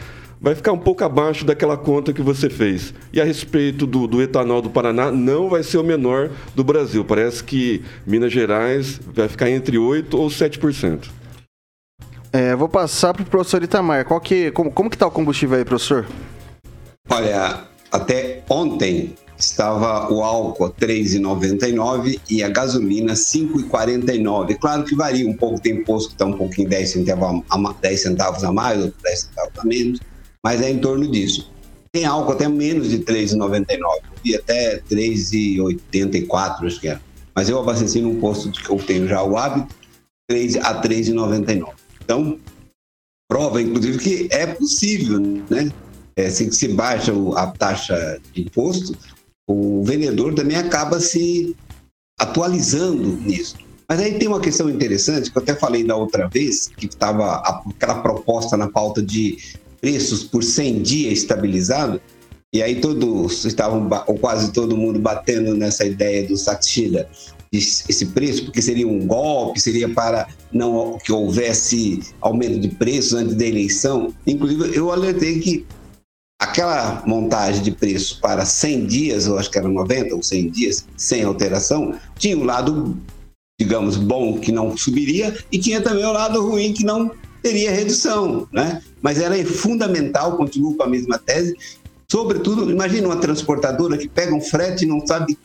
Vai ficar um pouco abaixo daquela conta que você fez. E a respeito do, do etanol do Paraná, não vai ser o menor do Brasil. Parece que Minas Gerais vai ficar entre 8% ou 7%. É, vou passar pro professor Itamar. Qual que, como, como que tá o combustível aí, professor? Olha, até ontem estava o álcool 3,99 e a gasolina 5,49. Claro que varia um pouco, tem posto que está um pouquinho 10 centavos, a, ma- 10 centavos a mais, outro 10 centavos a menos, mas é em torno disso. Tem álcool até menos de 3,99, e até 3,84, acho que era. Mas eu abasteci num posto que eu tenho já o hábito, 3 a 3,99. Então, prova, inclusive, que é possível, né? É, se se baixa a taxa de imposto, o vendedor também acaba se atualizando nisso. Mas aí tem uma questão interessante, que eu até falei da outra vez, que estava aquela proposta na pauta de preços por 100 dias estabilizado, e aí todos estavam, ou quase todo mundo, batendo nessa ideia do Saxida, esse preço, porque seria um golpe, seria para não que houvesse aumento de preços antes da eleição. Inclusive, eu alertei que aquela montagem de preço para 100 dias, eu acho que era 90 ou 100 dias, sem alteração, tinha um lado, digamos, bom que não subiria e tinha também o lado ruim que não teria redução, né? Mas era fundamental, continuo com a mesma tese, sobretudo, imagina uma transportadora que pega um frete e não sabe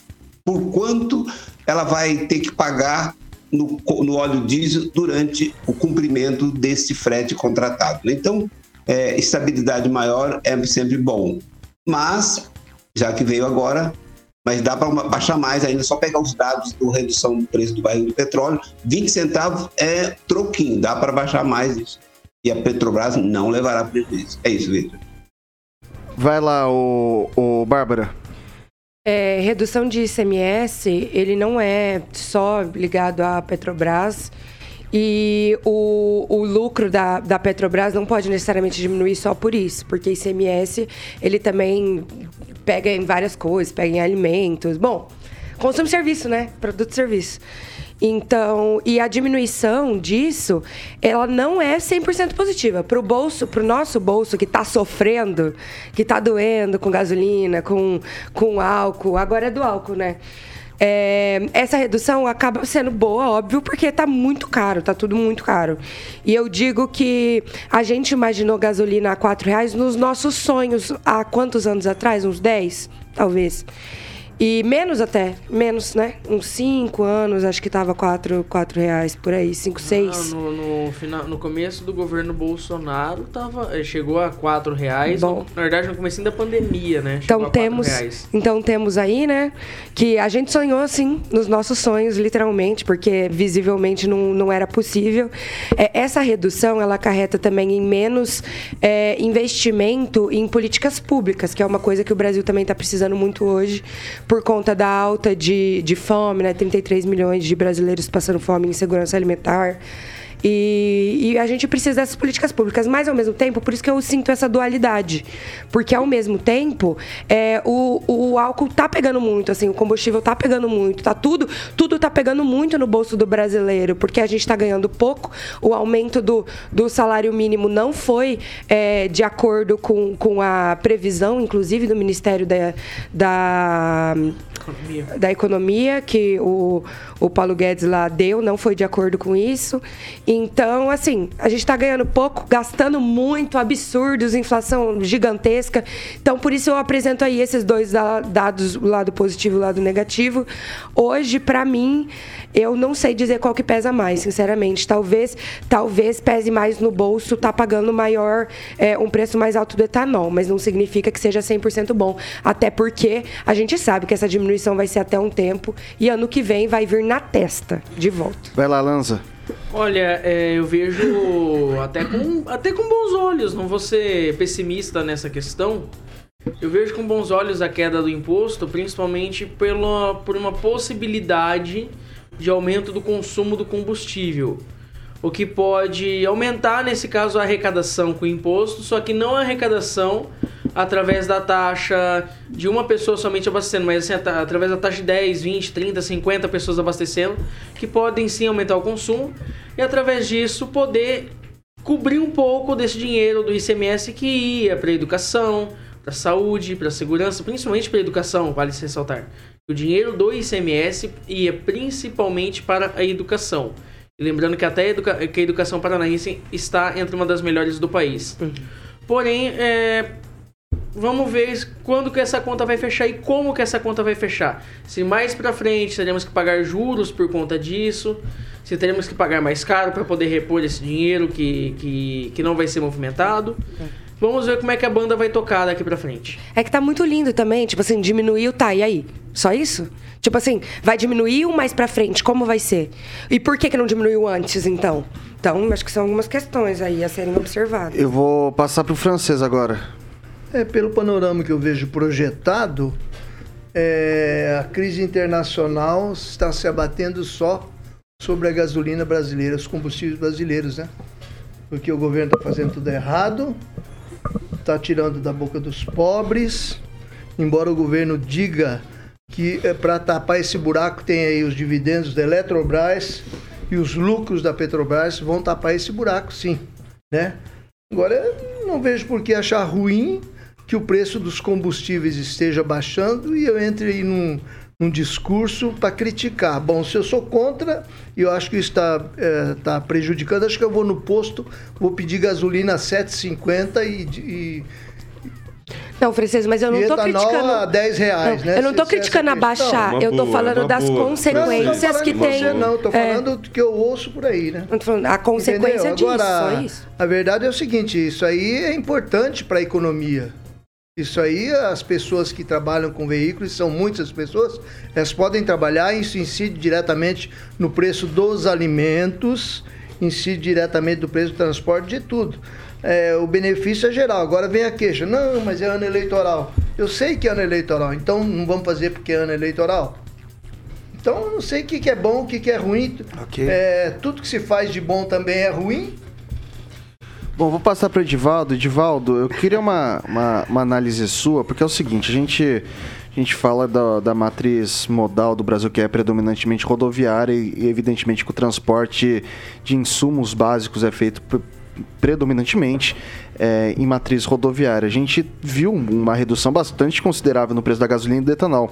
por quanto ela vai ter que pagar no, no óleo diesel durante o cumprimento desse frete contratado. Então, é, estabilidade maior é sempre bom. Mas, já que veio agora, mas dá para baixar mais ainda, só pegar os dados do redução do preço do barril do petróleo, 20 centavos é troquinho, dá para baixar mais isso. E a Petrobras não levará prejuízo. É isso, Vitor. Vai lá, o, o Bárbara. É, redução de ICMS, ele não é só ligado à Petrobras. E o, o lucro da, da Petrobras não pode necessariamente diminuir só por isso, porque ICMS ele também pega em várias coisas, pega em alimentos. Bom, consumo e serviço, né? Produto e serviço. Então, e a diminuição disso, ela não é 100% positiva. Para o bolso, para o nosso bolso que está sofrendo, que está doendo com gasolina, com, com álcool, agora é do álcool, né? É, essa redução acaba sendo boa, óbvio, porque está muito caro, está tudo muito caro. E eu digo que a gente imaginou gasolina a R$ reais nos nossos sonhos há quantos anos atrás? Uns 10, talvez. E menos até, menos, né? Uns 5 anos, acho que tava 4, quatro reais por aí, 5, 6. No, no, final, no começo do governo Bolsonaro, tava, eh, chegou a 4 reais. Bom. Na verdade, no começo da pandemia, né? Chegou Então temos, reais. então temos aí, né, que a gente sonhou assim, nos nossos sonhos, literalmente, porque visivelmente não, não era possível. É, essa redução, ela acarreta também em menos é, investimento em políticas públicas, que é uma coisa que o Brasil também está precisando muito hoje, por conta da alta de, de fome, né, 33 milhões de brasileiros passando fome em segurança alimentar. E, e a gente precisa dessas políticas públicas, mas ao mesmo tempo, por isso que eu sinto essa dualidade. Porque ao mesmo tempo, é, o, o álcool tá pegando muito, assim, o combustível tá pegando muito, tá tudo, tudo tá pegando muito no bolso do brasileiro, porque a gente tá ganhando pouco, o aumento do, do salário mínimo não foi é, de acordo com, com a previsão, inclusive, do Ministério da. da Economia. da economia que o, o Paulo Guedes lá deu, não foi de acordo com isso. Então, assim, a gente está ganhando pouco, gastando muito, absurdos, inflação gigantesca. Então, por isso eu apresento aí esses dois da- dados, o lado positivo e o lado negativo. Hoje, para mim, eu não sei dizer qual que pesa mais, sinceramente. Talvez, talvez pese mais no bolso, tá pagando maior, é, um preço mais alto do etanol, mas não significa que seja 100% bom. Até porque a gente sabe que essa diminuição vai ser até um tempo e ano que vem vai vir na testa de volta. Vai lá, Lanza. Olha, é, eu vejo até com, até com bons olhos, não vou ser pessimista nessa questão. Eu vejo com bons olhos a queda do imposto, principalmente pela, por uma possibilidade de aumento do consumo do combustível. O que pode aumentar, nesse caso, a arrecadação com o imposto, só que não a arrecadação através da taxa de uma pessoa somente abastecendo, mas assim, através da taxa de 10, 20, 30, 50 pessoas abastecendo, que podem sim aumentar o consumo, e através disso poder cobrir um pouco desse dinheiro do ICMS que ia para educação, para saúde, para segurança, principalmente para educação, vale se ressaltar. O dinheiro do ICMS ia principalmente para a educação. E lembrando que até a, educa- que a educação paranaense está entre uma das melhores do país. Porém, é, vamos ver quando que essa conta vai fechar e como que essa conta vai fechar. Se mais pra frente teremos que pagar juros por conta disso, se teremos que pagar mais caro para poder repor esse dinheiro que, que, que não vai ser movimentado. Vamos ver como é que a banda vai tocar daqui pra frente. É que tá muito lindo também, tipo assim, diminuiu, tá, e aí? Só isso? Tipo assim, vai diminuir o mais pra frente, como vai ser? E por que que não diminuiu antes, então? Então, acho que são algumas questões aí a serem observadas. Eu vou passar pro francês agora. É, pelo panorama que eu vejo projetado, é, a crise internacional está se abatendo só sobre a gasolina brasileira, os combustíveis brasileiros, né? Porque o governo está fazendo tudo errado, está tirando da boca dos pobres, embora o governo diga que é para tapar esse buraco tem aí os dividendos da Eletrobras e os lucros da Petrobras vão tapar esse buraco, sim, né? Agora, não vejo por que achar ruim que o preço dos combustíveis esteja baixando e eu entre aí num, num discurso para criticar. Bom, se eu sou contra e eu acho que isso está tá prejudicando, acho que eu vou no posto, vou pedir gasolina a 7,50 e, e, Não, Francês, mas eu não e etanol criticando. a 10 reais, Não, né? Eu não se criticando a essa questão- baixar, Uma eu tô boa, falando uma das boa. consequências não, que tô falando de tem. você não, tô é, falando do que eu ouço por aí, né? eu tô falando a consequência Entendeu? disso, Agora, só isso. a verdade é o seguinte, isso aí é importante para a economia. Isso aí, as pessoas que trabalham com veículos, são muitas pessoas, elas podem trabalhar, isso incide diretamente no preço dos alimentos, incide diretamente no preço do transporte, de tudo. É, o benefício é geral. Agora vem a queixa. Não, mas é ano eleitoral. Eu sei que é ano eleitoral, então não vamos fazer porque é ano eleitoral. Então eu não sei o que, que é bom, o que, que é ruim. É, tudo que se faz de bom também é ruim. Bom, vou passar para Edivaldo. Edivaldo, eu queria uma, uma, uma análise sua, porque é o seguinte, a gente, a gente fala da, da matriz modal do Brasil, que é predominantemente rodoviária, e, e evidentemente que o transporte de insumos básicos é feito predominantemente é, em matriz rodoviária. A gente viu uma redução bastante considerável no preço da gasolina e do etanol.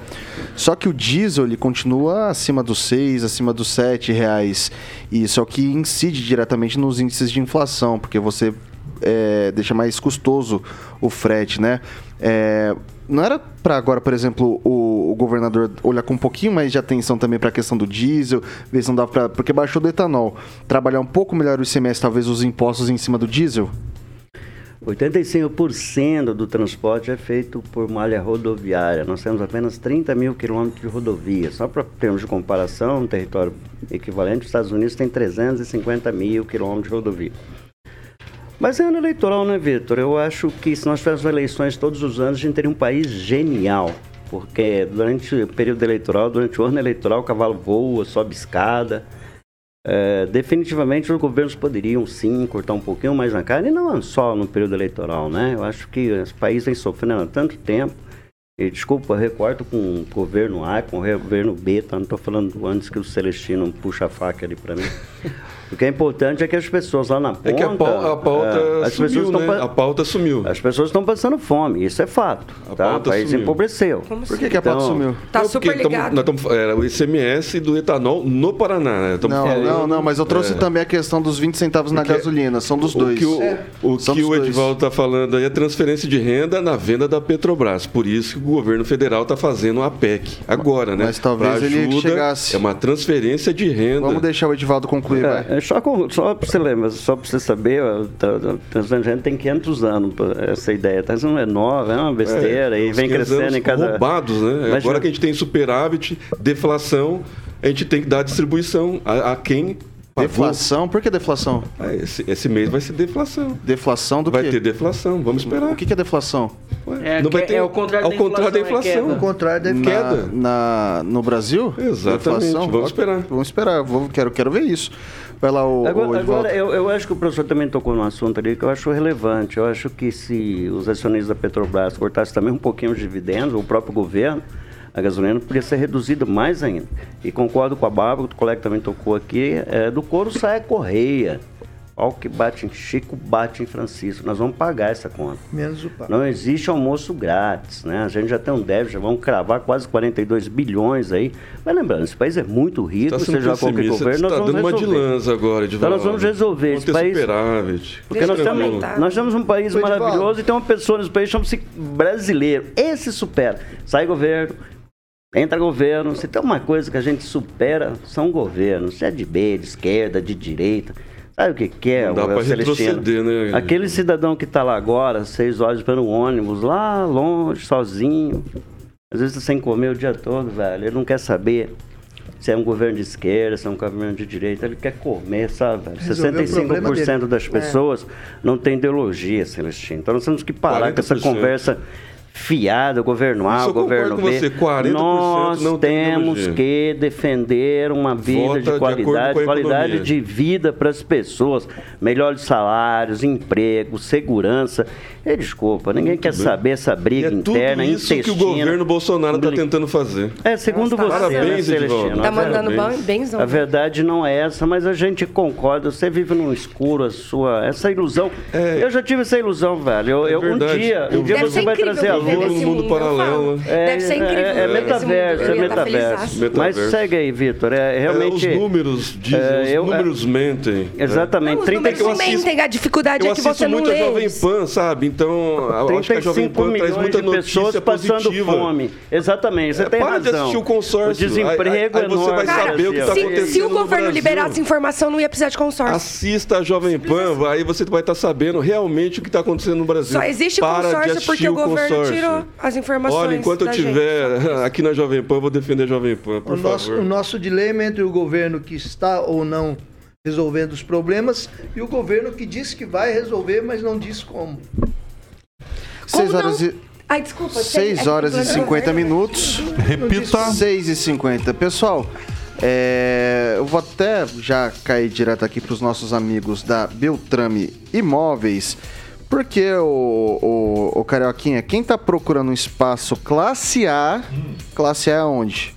Só que o diesel ele continua acima dos 6, acima dos 7 reais. E isso é o que incide diretamente nos índices de inflação, porque você é, deixa mais custoso o frete, né? É, não era para agora, por exemplo, o, o governador olhar com um pouquinho mais de atenção também para a questão do diesel, ver se não dá para. Porque baixou do etanol. Trabalhar um pouco melhor o ICMS, talvez os impostos em cima do diesel? 85% do transporte é feito por malha rodoviária. Nós temos apenas 30 mil quilômetros de rodovia. Só para termos de comparação, um território equivalente, os Estados Unidos tem 350 mil quilômetros de rodovia. Mas é ano eleitoral, né, Vitor? Eu acho que se nós tivéssemos eleições todos os anos, a gente teria um país genial. Porque durante o período eleitoral, durante o ano eleitoral, o cavalo voa, sobe escada. É, definitivamente os governos poderiam sim cortar um pouquinho mais na carne, e não só no período eleitoral, né? Eu acho que esse país vem sofrendo há tanto tempo. E, desculpa, eu recorto com o governo A, com o governo B, tá? Não estou falando antes que o Celestino puxa a faca ali para mim. O que é importante é que as pessoas lá na ponta... É que a pau- a pauta é, as sumiu, pessoas estão né? A pauta sumiu. As pessoas estão passando fome, isso é fato. tá? O pauta país sumiu. empobreceu. Por que, que a pauta Então, sumiu? Tá porque super ligado. nós tamo- é, o ICMS do etanol no Paraná. Né? Não, falando- não, não, mas eu trouxe é. também a questão dos 20 centavos na gasolina. São dos O dois. que o, o, São que o dois. Edivaldo está falando aí é transferência de renda na venda da Petrobras. Por isso que o governo federal está fazendo a PEC agora, né? Mas talvez Pra ele ajuda, chegasse. É uma transferência de renda. Vamos deixar o Edivaldo concluir, vai. É, é só, com- só para você lembrar, só para você saber, ó, tá- tá- de renda tem 500 anos essa ideia. Tá? Isso não é nova, é uma besteira e os vem 500 crescendo anos em cada. roubados, né? Mas Agora já- que a gente tem superávit, deflação, a gente tem que dar distribuição a, a quem pagou. Deflação? Por que deflação? Ah, Esse, esse mês vai ser deflação. Deflação do Vai quê? ter deflação, vamos esperar. O que, que é deflação? É, Não vai que- ter- é o contrário ao da contrário da inflação, é. O contrário da Queda. Na, na- no Brasil? Exatamente, Deflação? vamos esperar. Vamos esperar, vou, quero, quero ver isso. Vai lá, o, o Agora, Edivaldo. agora eu, eu acho que o professor também tocou num assunto ali que eu acho relevante. Eu acho que se os acionistas da Petrobras cortassem também um pouquinho os dividendos, o próprio governo, a gasolina poderia ser reduzida mais ainda. E concordo com a Bárbara, o colega também tocou aqui, é, do couro sai a correia. Ao que bate em Chico, bate em Francisco. Nós vamos pagar essa conta. Menos o papo. Não existe almoço grátis, né? A gente já tem um débito, já vamos cravar quase 42 bilhões aí. Mas lembrando, esse país é muito rico, Está sendo seja qualquer governo, nós está vamos dando uma de resolver. lança agora, Então Edivaldo. nós vamos resolver Vamos esse país. superávit. Porque nós temos, nós temos um país Edivaldo. maravilhoso e tem uma pessoa nesse país que chama-se brasileiro. Esse supera. Sai governo, entra governo. Se tem uma coisa que a gente supera, são governos. Se é de B, de esquerda, de direita. Sabe o que, que é, Não dá pra retroceder, né? Aquele cidadão que está lá agora, seis horas pelo ônibus, lá longe, sozinho. Às vezes tá sem comer o dia todo, velho. Ele não quer saber se é um governo de esquerda, se é um governo de direita. Ele quer comer, sabe, velho? Resolver o problema 65% dele. das pessoas não tem ideologia, Celestino. Então nós temos que parar com essa 40%. conversa fiada, governo A, governo B. com você, 40% Nós temos que defender uma vida Vota de de qualidade, a qualidade de vida para as pessoas, melhores salários, emprego, segurança. E, desculpa, ninguém quer bem. saber essa E briga é tudo interna, isso que o governo Bolsonaro está tentando fazer. É, segundo Nossa, você, parabéns, né. Celestino? Tá ver- mandando Parabéns. bem, benzão. a verdade não é essa, mas a gente concorda. Você vive no escuro, a sua essa ilusão. É. Eu já tive essa ilusão, velho. Eu, É eu- um dia, um dia você vai trazer a luz. Nesse no mundo eu paralelo. É, Deve ser incrível é, é mundo. metaverso, Eu é tá metaverso. Mas segue aí, Vitor. É, realmente. É, os números dizem, É, os eu- números mentem. Exatamente. Não, os 30 números eu não assisto- mentem, a dificuldade Eu é que assisto você não muito a lê. Jovem os- Pan, sabe? Então, eu acho que a Jovem 35 Pan traz muita de pessoas notícia passando positiva. fome. Exatamente, você É, tem para razão. de assistir o consórcio. O desemprego Aí- aí- é você vai saber o que tá. Se, acontecendo se o no governo liberasse informação, não ia precisar de consórcio. Assista a Jovem Pan, aí você vai estar sabendo realmente o que está acontecendo no Brasil. Só existe Para consórcio porque o governo. Tirou as informações. Olha, enquanto eu da gente. tiver aqui na Jovem Pan, eu vou defender a Jovem Pan, por O nosso, favor. o nosso dilema entre o governo que está ou não resolvendo os problemas e o governo que diz que vai resolver, mas não diz como. 6 horas e. Ai, desculpa. 6 horas e 50 minutos. Repita. 6 e 50. Pessoal, é, eu vou até já cair direto aqui para os nossos amigos da Beltrame Imóveis. Porque o, o, o Carioquinha, quem tá procurando um espaço classe A, classe A é onde?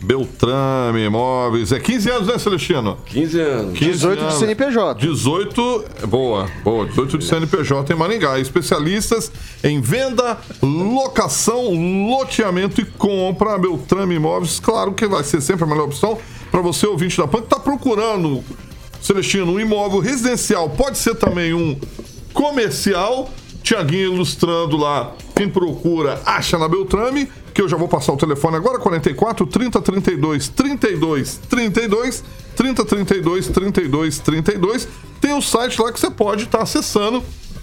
Beltrame, imóveis. É 15 anos, né, Celestino? 15 anos. 18 de CNPJ. 18, boa, boa. 18 de CNPJ em Maringá. Especialistas em venda, locação, loteamento e compra. Beltrame Imóveis, claro que vai ser sempre a melhor opção para você, ouvinte da PAN, que está procurando, Celestino, um imóvel residencial. Pode ser também um comercial. Tiaguinho ilustrando lá. Quem procura, acha na Beltrame. Que eu já vou passar o telefone agora: 44 30 32 32 32 30 32 32 32. Tem o site lá que você pode estar acessando.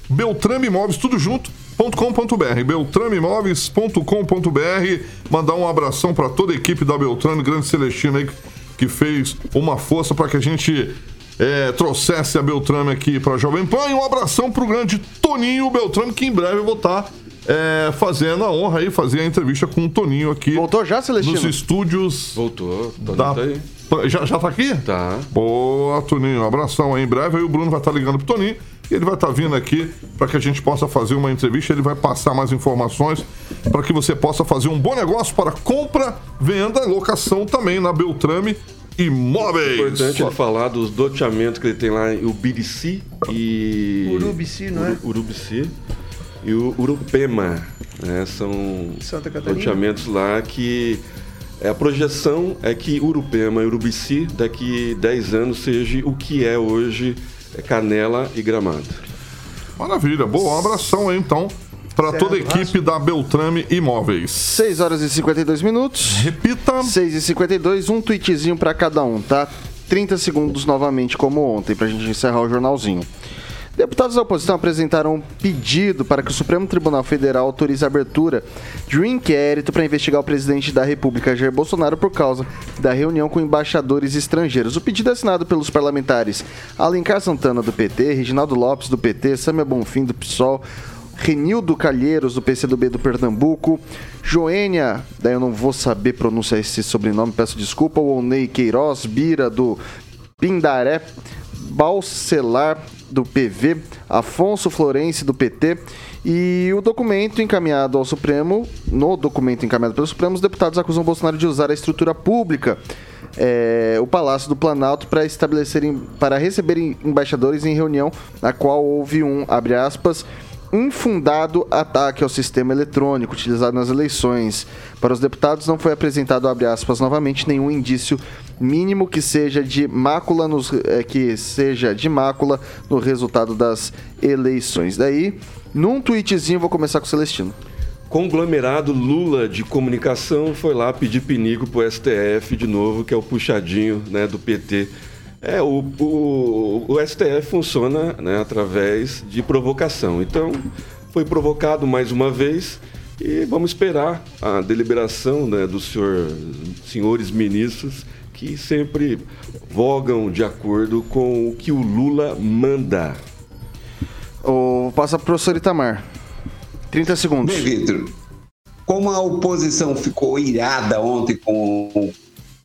Beltrame Imóveis, tudo junto. .com.br, beltrameimóveis.com.br mandar um abração para toda a equipe da Beltrame, grande Celestino aí que fez uma força para que a gente é, trouxesse a Beltrame aqui para Jovem Pan e um abração pro grande Toninho Beltrame que em breve eu vou estar é, fazendo a honra aí, fazer a entrevista com o Toninho aqui. Voltou já, Celestino? Nos estúdios. Voltou, Toninho da... tá aí. Já, já tá aqui? Tá. Boa, Toninho. Um abração aí. Em breve aí o Bruno vai estar ligando pro Toninho e ele vai estar vindo aqui para que a gente possa fazer uma entrevista. Ele vai passar mais informações para que você possa fazer um bom negócio para compra, venda e locação também na Beltrame Imóveis. Importante ele falar dos loteamentos que ele tem lá em Ubirici e. Urubici, não é? Uru- Urubici e o Urupema. Né? São Santa Catarina. loteamentos lá que. é, A projeção é que Urupema e Urubici, daqui 10 anos, seja o que é hoje é Canela e Gramado. Maravilha. Boa, um abração aí então para toda a equipe da Beltrame Imóveis. 6 horas e 52 minutos. Repita. 6 e 52, um tweetzinho pra cada um, tá? 30 segundos novamente, como ontem, pra gente encerrar o jornalzinho. Deputados da oposição apresentaram um pedido para que o Supremo Tribunal Federal autorize a abertura de um inquérito para investigar o presidente da República, Jair Bolsonaro, por causa da reunião com embaixadores estrangeiros. O pedido é assinado pelos parlamentares Alencar Santana, do PT, Reginaldo Lopes, do PT, Samia Bonfim, do PSOL, Renildo Calheiros, do PCdoB do Pernambuco, Joênia, daí eu não vou saber pronunciar esse sobrenome, peço desculpa, o Onei Queiroz, Bira, do Pindaré, Balcelar, do PV, Afonso Florense, do PT, e o documento encaminhado ao Supremo, no documento encaminhado pelo Supremo, os deputados acusam Bolsonaro de usar a estrutura pública, é, o Palácio do Planalto, para estabelecerem, para receberem embaixadores em reunião na qual houve um, abre aspas, infundado ataque ao sistema eletrônico utilizado nas eleições. Para os deputados não foi apresentado, abre aspas, novamente, nenhum indício mínimo que seja de mácula nos, eh, que seja de mácula no resultado das eleições. Daí, num tweetzinho, vou começar com o Celestino. Conglomerado Lula de comunicação foi lá pedir pinico pro STF de novo, que é o puxadinho né, do PT. É, o, o, o STF funciona né, através de provocação. Então, foi provocado mais uma vez e vamos esperar a deliberação né, dos senhor, senhores ministros que sempre vogam de acordo com o que o Lula manda. O, passa pro professor Itamar. 30 segundos. Bem, Vitor, como a oposição ficou irada ontem com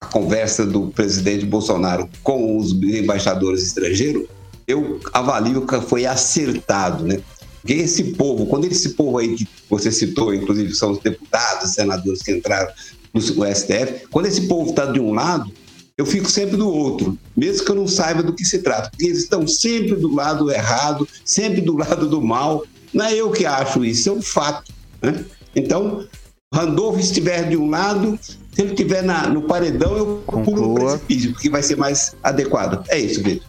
a conversa do presidente Bolsonaro com os embaixadores estrangeiros, eu avalio que foi acertado, né? Porque esse povo, quando esse povo aí que você citou, inclusive são os deputados, senadores que entraram no STF, quando esse povo está de um lado, eu fico sempre do outro, mesmo que eu não saiba do que se trata, porque eles estão sempre do lado errado, sempre do lado do mal. Não é eu que acho isso, é um fato. Né? Então, Randolfo estiver de um lado, se ele estiver na, no paredão, eu pulo no precipício, porque vai ser mais adequado. É isso, Vitor.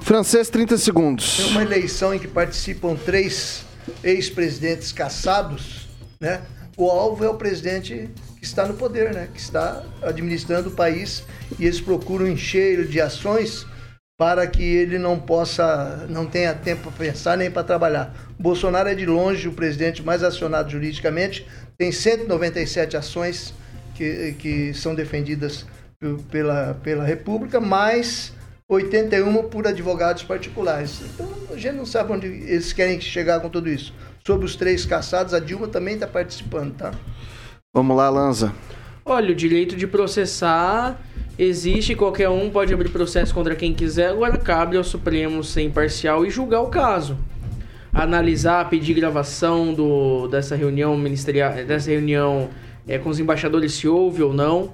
Francês, 30 segundos. Tem uma eleição em que participam três ex-presidentes caçados, né? O alvo é o presidente que está no poder, né? Que está administrando o país e eles procuram encher de ações para que ele não possa, não tenha tempo para pensar nem para trabalhar. O Bolsonaro é de longe o presidente mais acionado juridicamente, tem 197 ações que, que são defendidas pela, pela República, mais 81 por advogados particulares. Então a gente não sabe onde eles querem chegar com tudo isso. Sobre os três caçados, a Dilma também está participando, tá? Vamos lá, Lanza. Olha, o direito de processar existe, qualquer um pode abrir processo contra quem quiser, agora cabe ao Supremo ser imparcial e julgar o caso. Analisar, pedir gravação do, dessa reunião ministerial, dessa reunião é, com os embaixadores se houve ou não.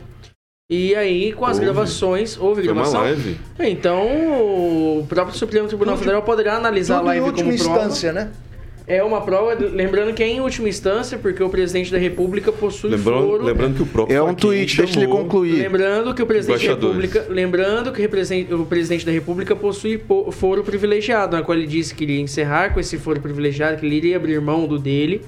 E aí, com as Houve. gravações, houve Foi uma gravação? live. É, Então, o próprio Supremo Tribunal Tudo- Federal poderá analisar a live última como prova. instância, né? É uma prova, lembrando que é em última instância, porque o presidente da República possui Lembrando, foro. lembrando que o próprio É um tweet, deixa ele concluir. Lembrando que o presidente da. República, lembrando que o presidente da República possui po- foro privilegiado, na qual ele disse que iria encerrar com esse foro privilegiado, que ele iria abrir mão do dele,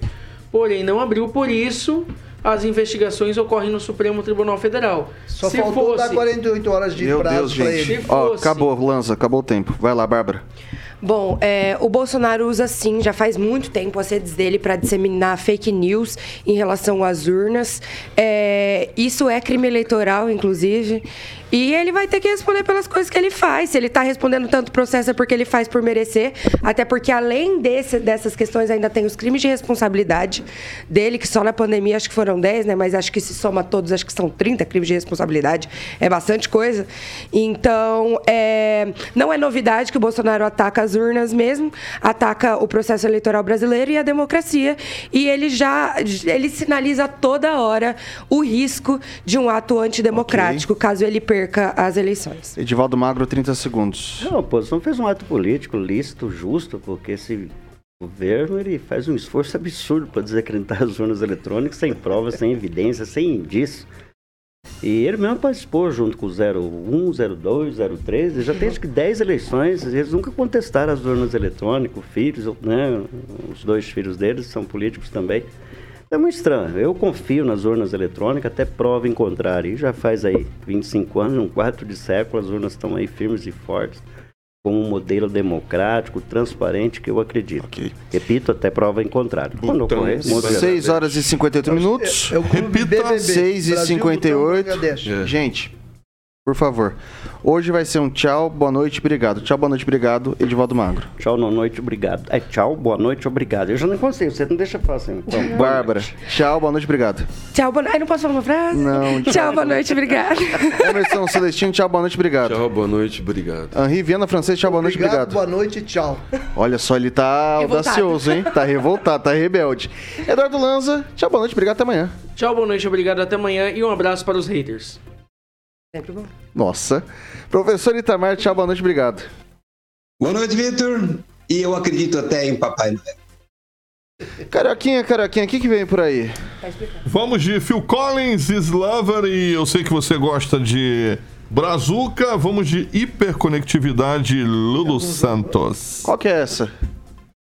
porém não abriu, por isso as investigações ocorrem no Supremo Tribunal Federal. Só Se faltou dar fosse- 48 horas de Meu prazo Deus, para gente. ele. Se Ó, fosse- acabou, Lanza, acabou o tempo. Vai lá, Bárbara. Bom, é, o Bolsonaro usa sim, já faz muito tempo as redes dele para disseminar fake news em relação às urnas. É, isso é crime eleitoral, inclusive. E ele vai ter que responder pelas coisas que ele faz. Se ele está respondendo tanto processo é porque ele faz por merecer. Até porque, além desse, dessas questões, ainda tem os crimes de responsabilidade dele, que só na pandemia acho que foram 10, né? Mas acho que se soma todos, acho que são 30 crimes de responsabilidade. É bastante coisa. Então, é, não é novidade que o Bolsonaro ataca as urnas mesmo, ataca o processo eleitoral brasileiro e a democracia. E ele já ele sinaliza toda hora o risco de um ato antidemocrático, caso ele perca as eleições. Edivaldo Magro, 30 segundos. Não, a oposição fez um ato político lícito, justo, porque esse governo ele faz um esforço absurdo para desacreditar as urnas eletrônicas sem provas, sem evidência, sem indício. E ele mesmo participou junto com o 01, 02, 03, ele já tem acho que 10 eleições, eles nunca contestaram as urnas eletrônicas, filhos, né, os dois filhos deles são políticos também. É muito estranho. Eu confio nas urnas eletrônicas, até prova em contrário. E já faz aí 25 anos, um quarto de século, as urnas estão aí firmes e fortes, como um modelo democrático, transparente, que eu acredito. Repito, até prova em contrário. Quando Botão. ocorrer, muda- 6 horas e 58 minutos. É o clube Repita, BBB. 6 e Brasil, 58. Butão. É. Gente, por favor. Hoje vai ser um tchau, boa noite, obrigado. Tchau, boa noite, obrigado, Edivaldo Magro. Tchau, boa noite, obrigado. É tchau, boa noite, obrigado. Eu já não consigo, você não deixa eu falar assim. Então, boa Bárbara, noite. tchau, boa noite, obrigado. Tchau, boa noite. Não posso falar uma frase? Não, tchau. Tchau, boa noite, obrigada. Emerson Celestino, tchau, boa noite, obrigado. Tchau, boa noite, obrigado. Henri Viana Francês, tchau, boa noite, Obrigado, obrigado. boa noite e tchau. Olha só, ele tá Revoltado. audacioso, hein? Tá revoltado, tá rebelde. Eduardo Lanza, tchau, boa noite, obrigado, até amanhã. Tchau, boa noite, obrigado, até amanhã e um abraço para os haters. Sempre bom. Nossa. Professor Itamar, tchau, boa noite, obrigado. Boa noite, Vitor. E eu acredito até em Papai Noel. Carioquinha, Carioquinha, o que que vem por aí? Vamos de Phil Collins, Slover, e eu sei que você gosta de Brazuca. Vamos de hiperconectividade Lulu Santos. Qual que é essa?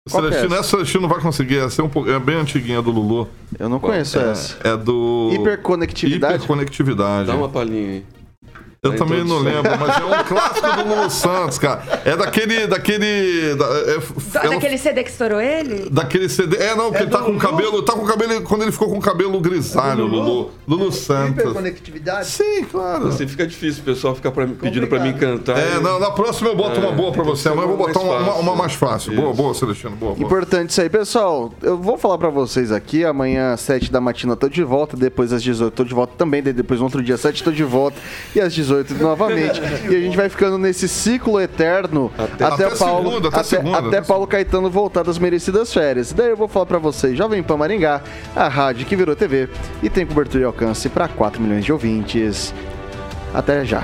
Qual que é Celestino, essa? essa Celestino não vai conseguir, essa é, um pouco, é bem antiguinha do Lulu. Eu não conheço é, essa. É do. Hiperconectividade? Hiperconectividade. Dá uma palhinha aí. Eu também não lembro, mas é um clássico do Lulu Santos, cara. É daquele. daquele. da- é- Da- é Daquele CD que estourou ele? Daquele CD. É, não, porque ele tá com o cabelo. Tá com o cabelo. Quando ele ficou com o cabelo grisalho, Lulu. Lulu Santos. Hiperconectividade. Sim, claro. Assim fica difícil o pessoal ficar pra- pedindo pra mim cantar. É, na, na próxima eu boto É, uma boa pra que você. Amanhã eu vou botar mais uma, uma- uma mais fácil. Boa, Isso. boa, Celestino. Boa, boa. Importante isso aí, pessoal. Eu vou falar pra vocês aqui. Amanhã, às 7 da matina, eu tô de volta. Depois, às 18, eu tô de volta também. daí Depois, no outro dia, às 7, tô de volta. E às 18, novamente. e a gente vai ficando nesse ciclo eterno até, Até Paulo, segunda, até segunda, até até Paulo Caetano voltar das merecidas férias. Daí eu vou falar pra vocês, Jovem Pan Maringá, a rádio que virou TV e tem cobertura e alcance pra 4 milhões de ouvintes. Até já.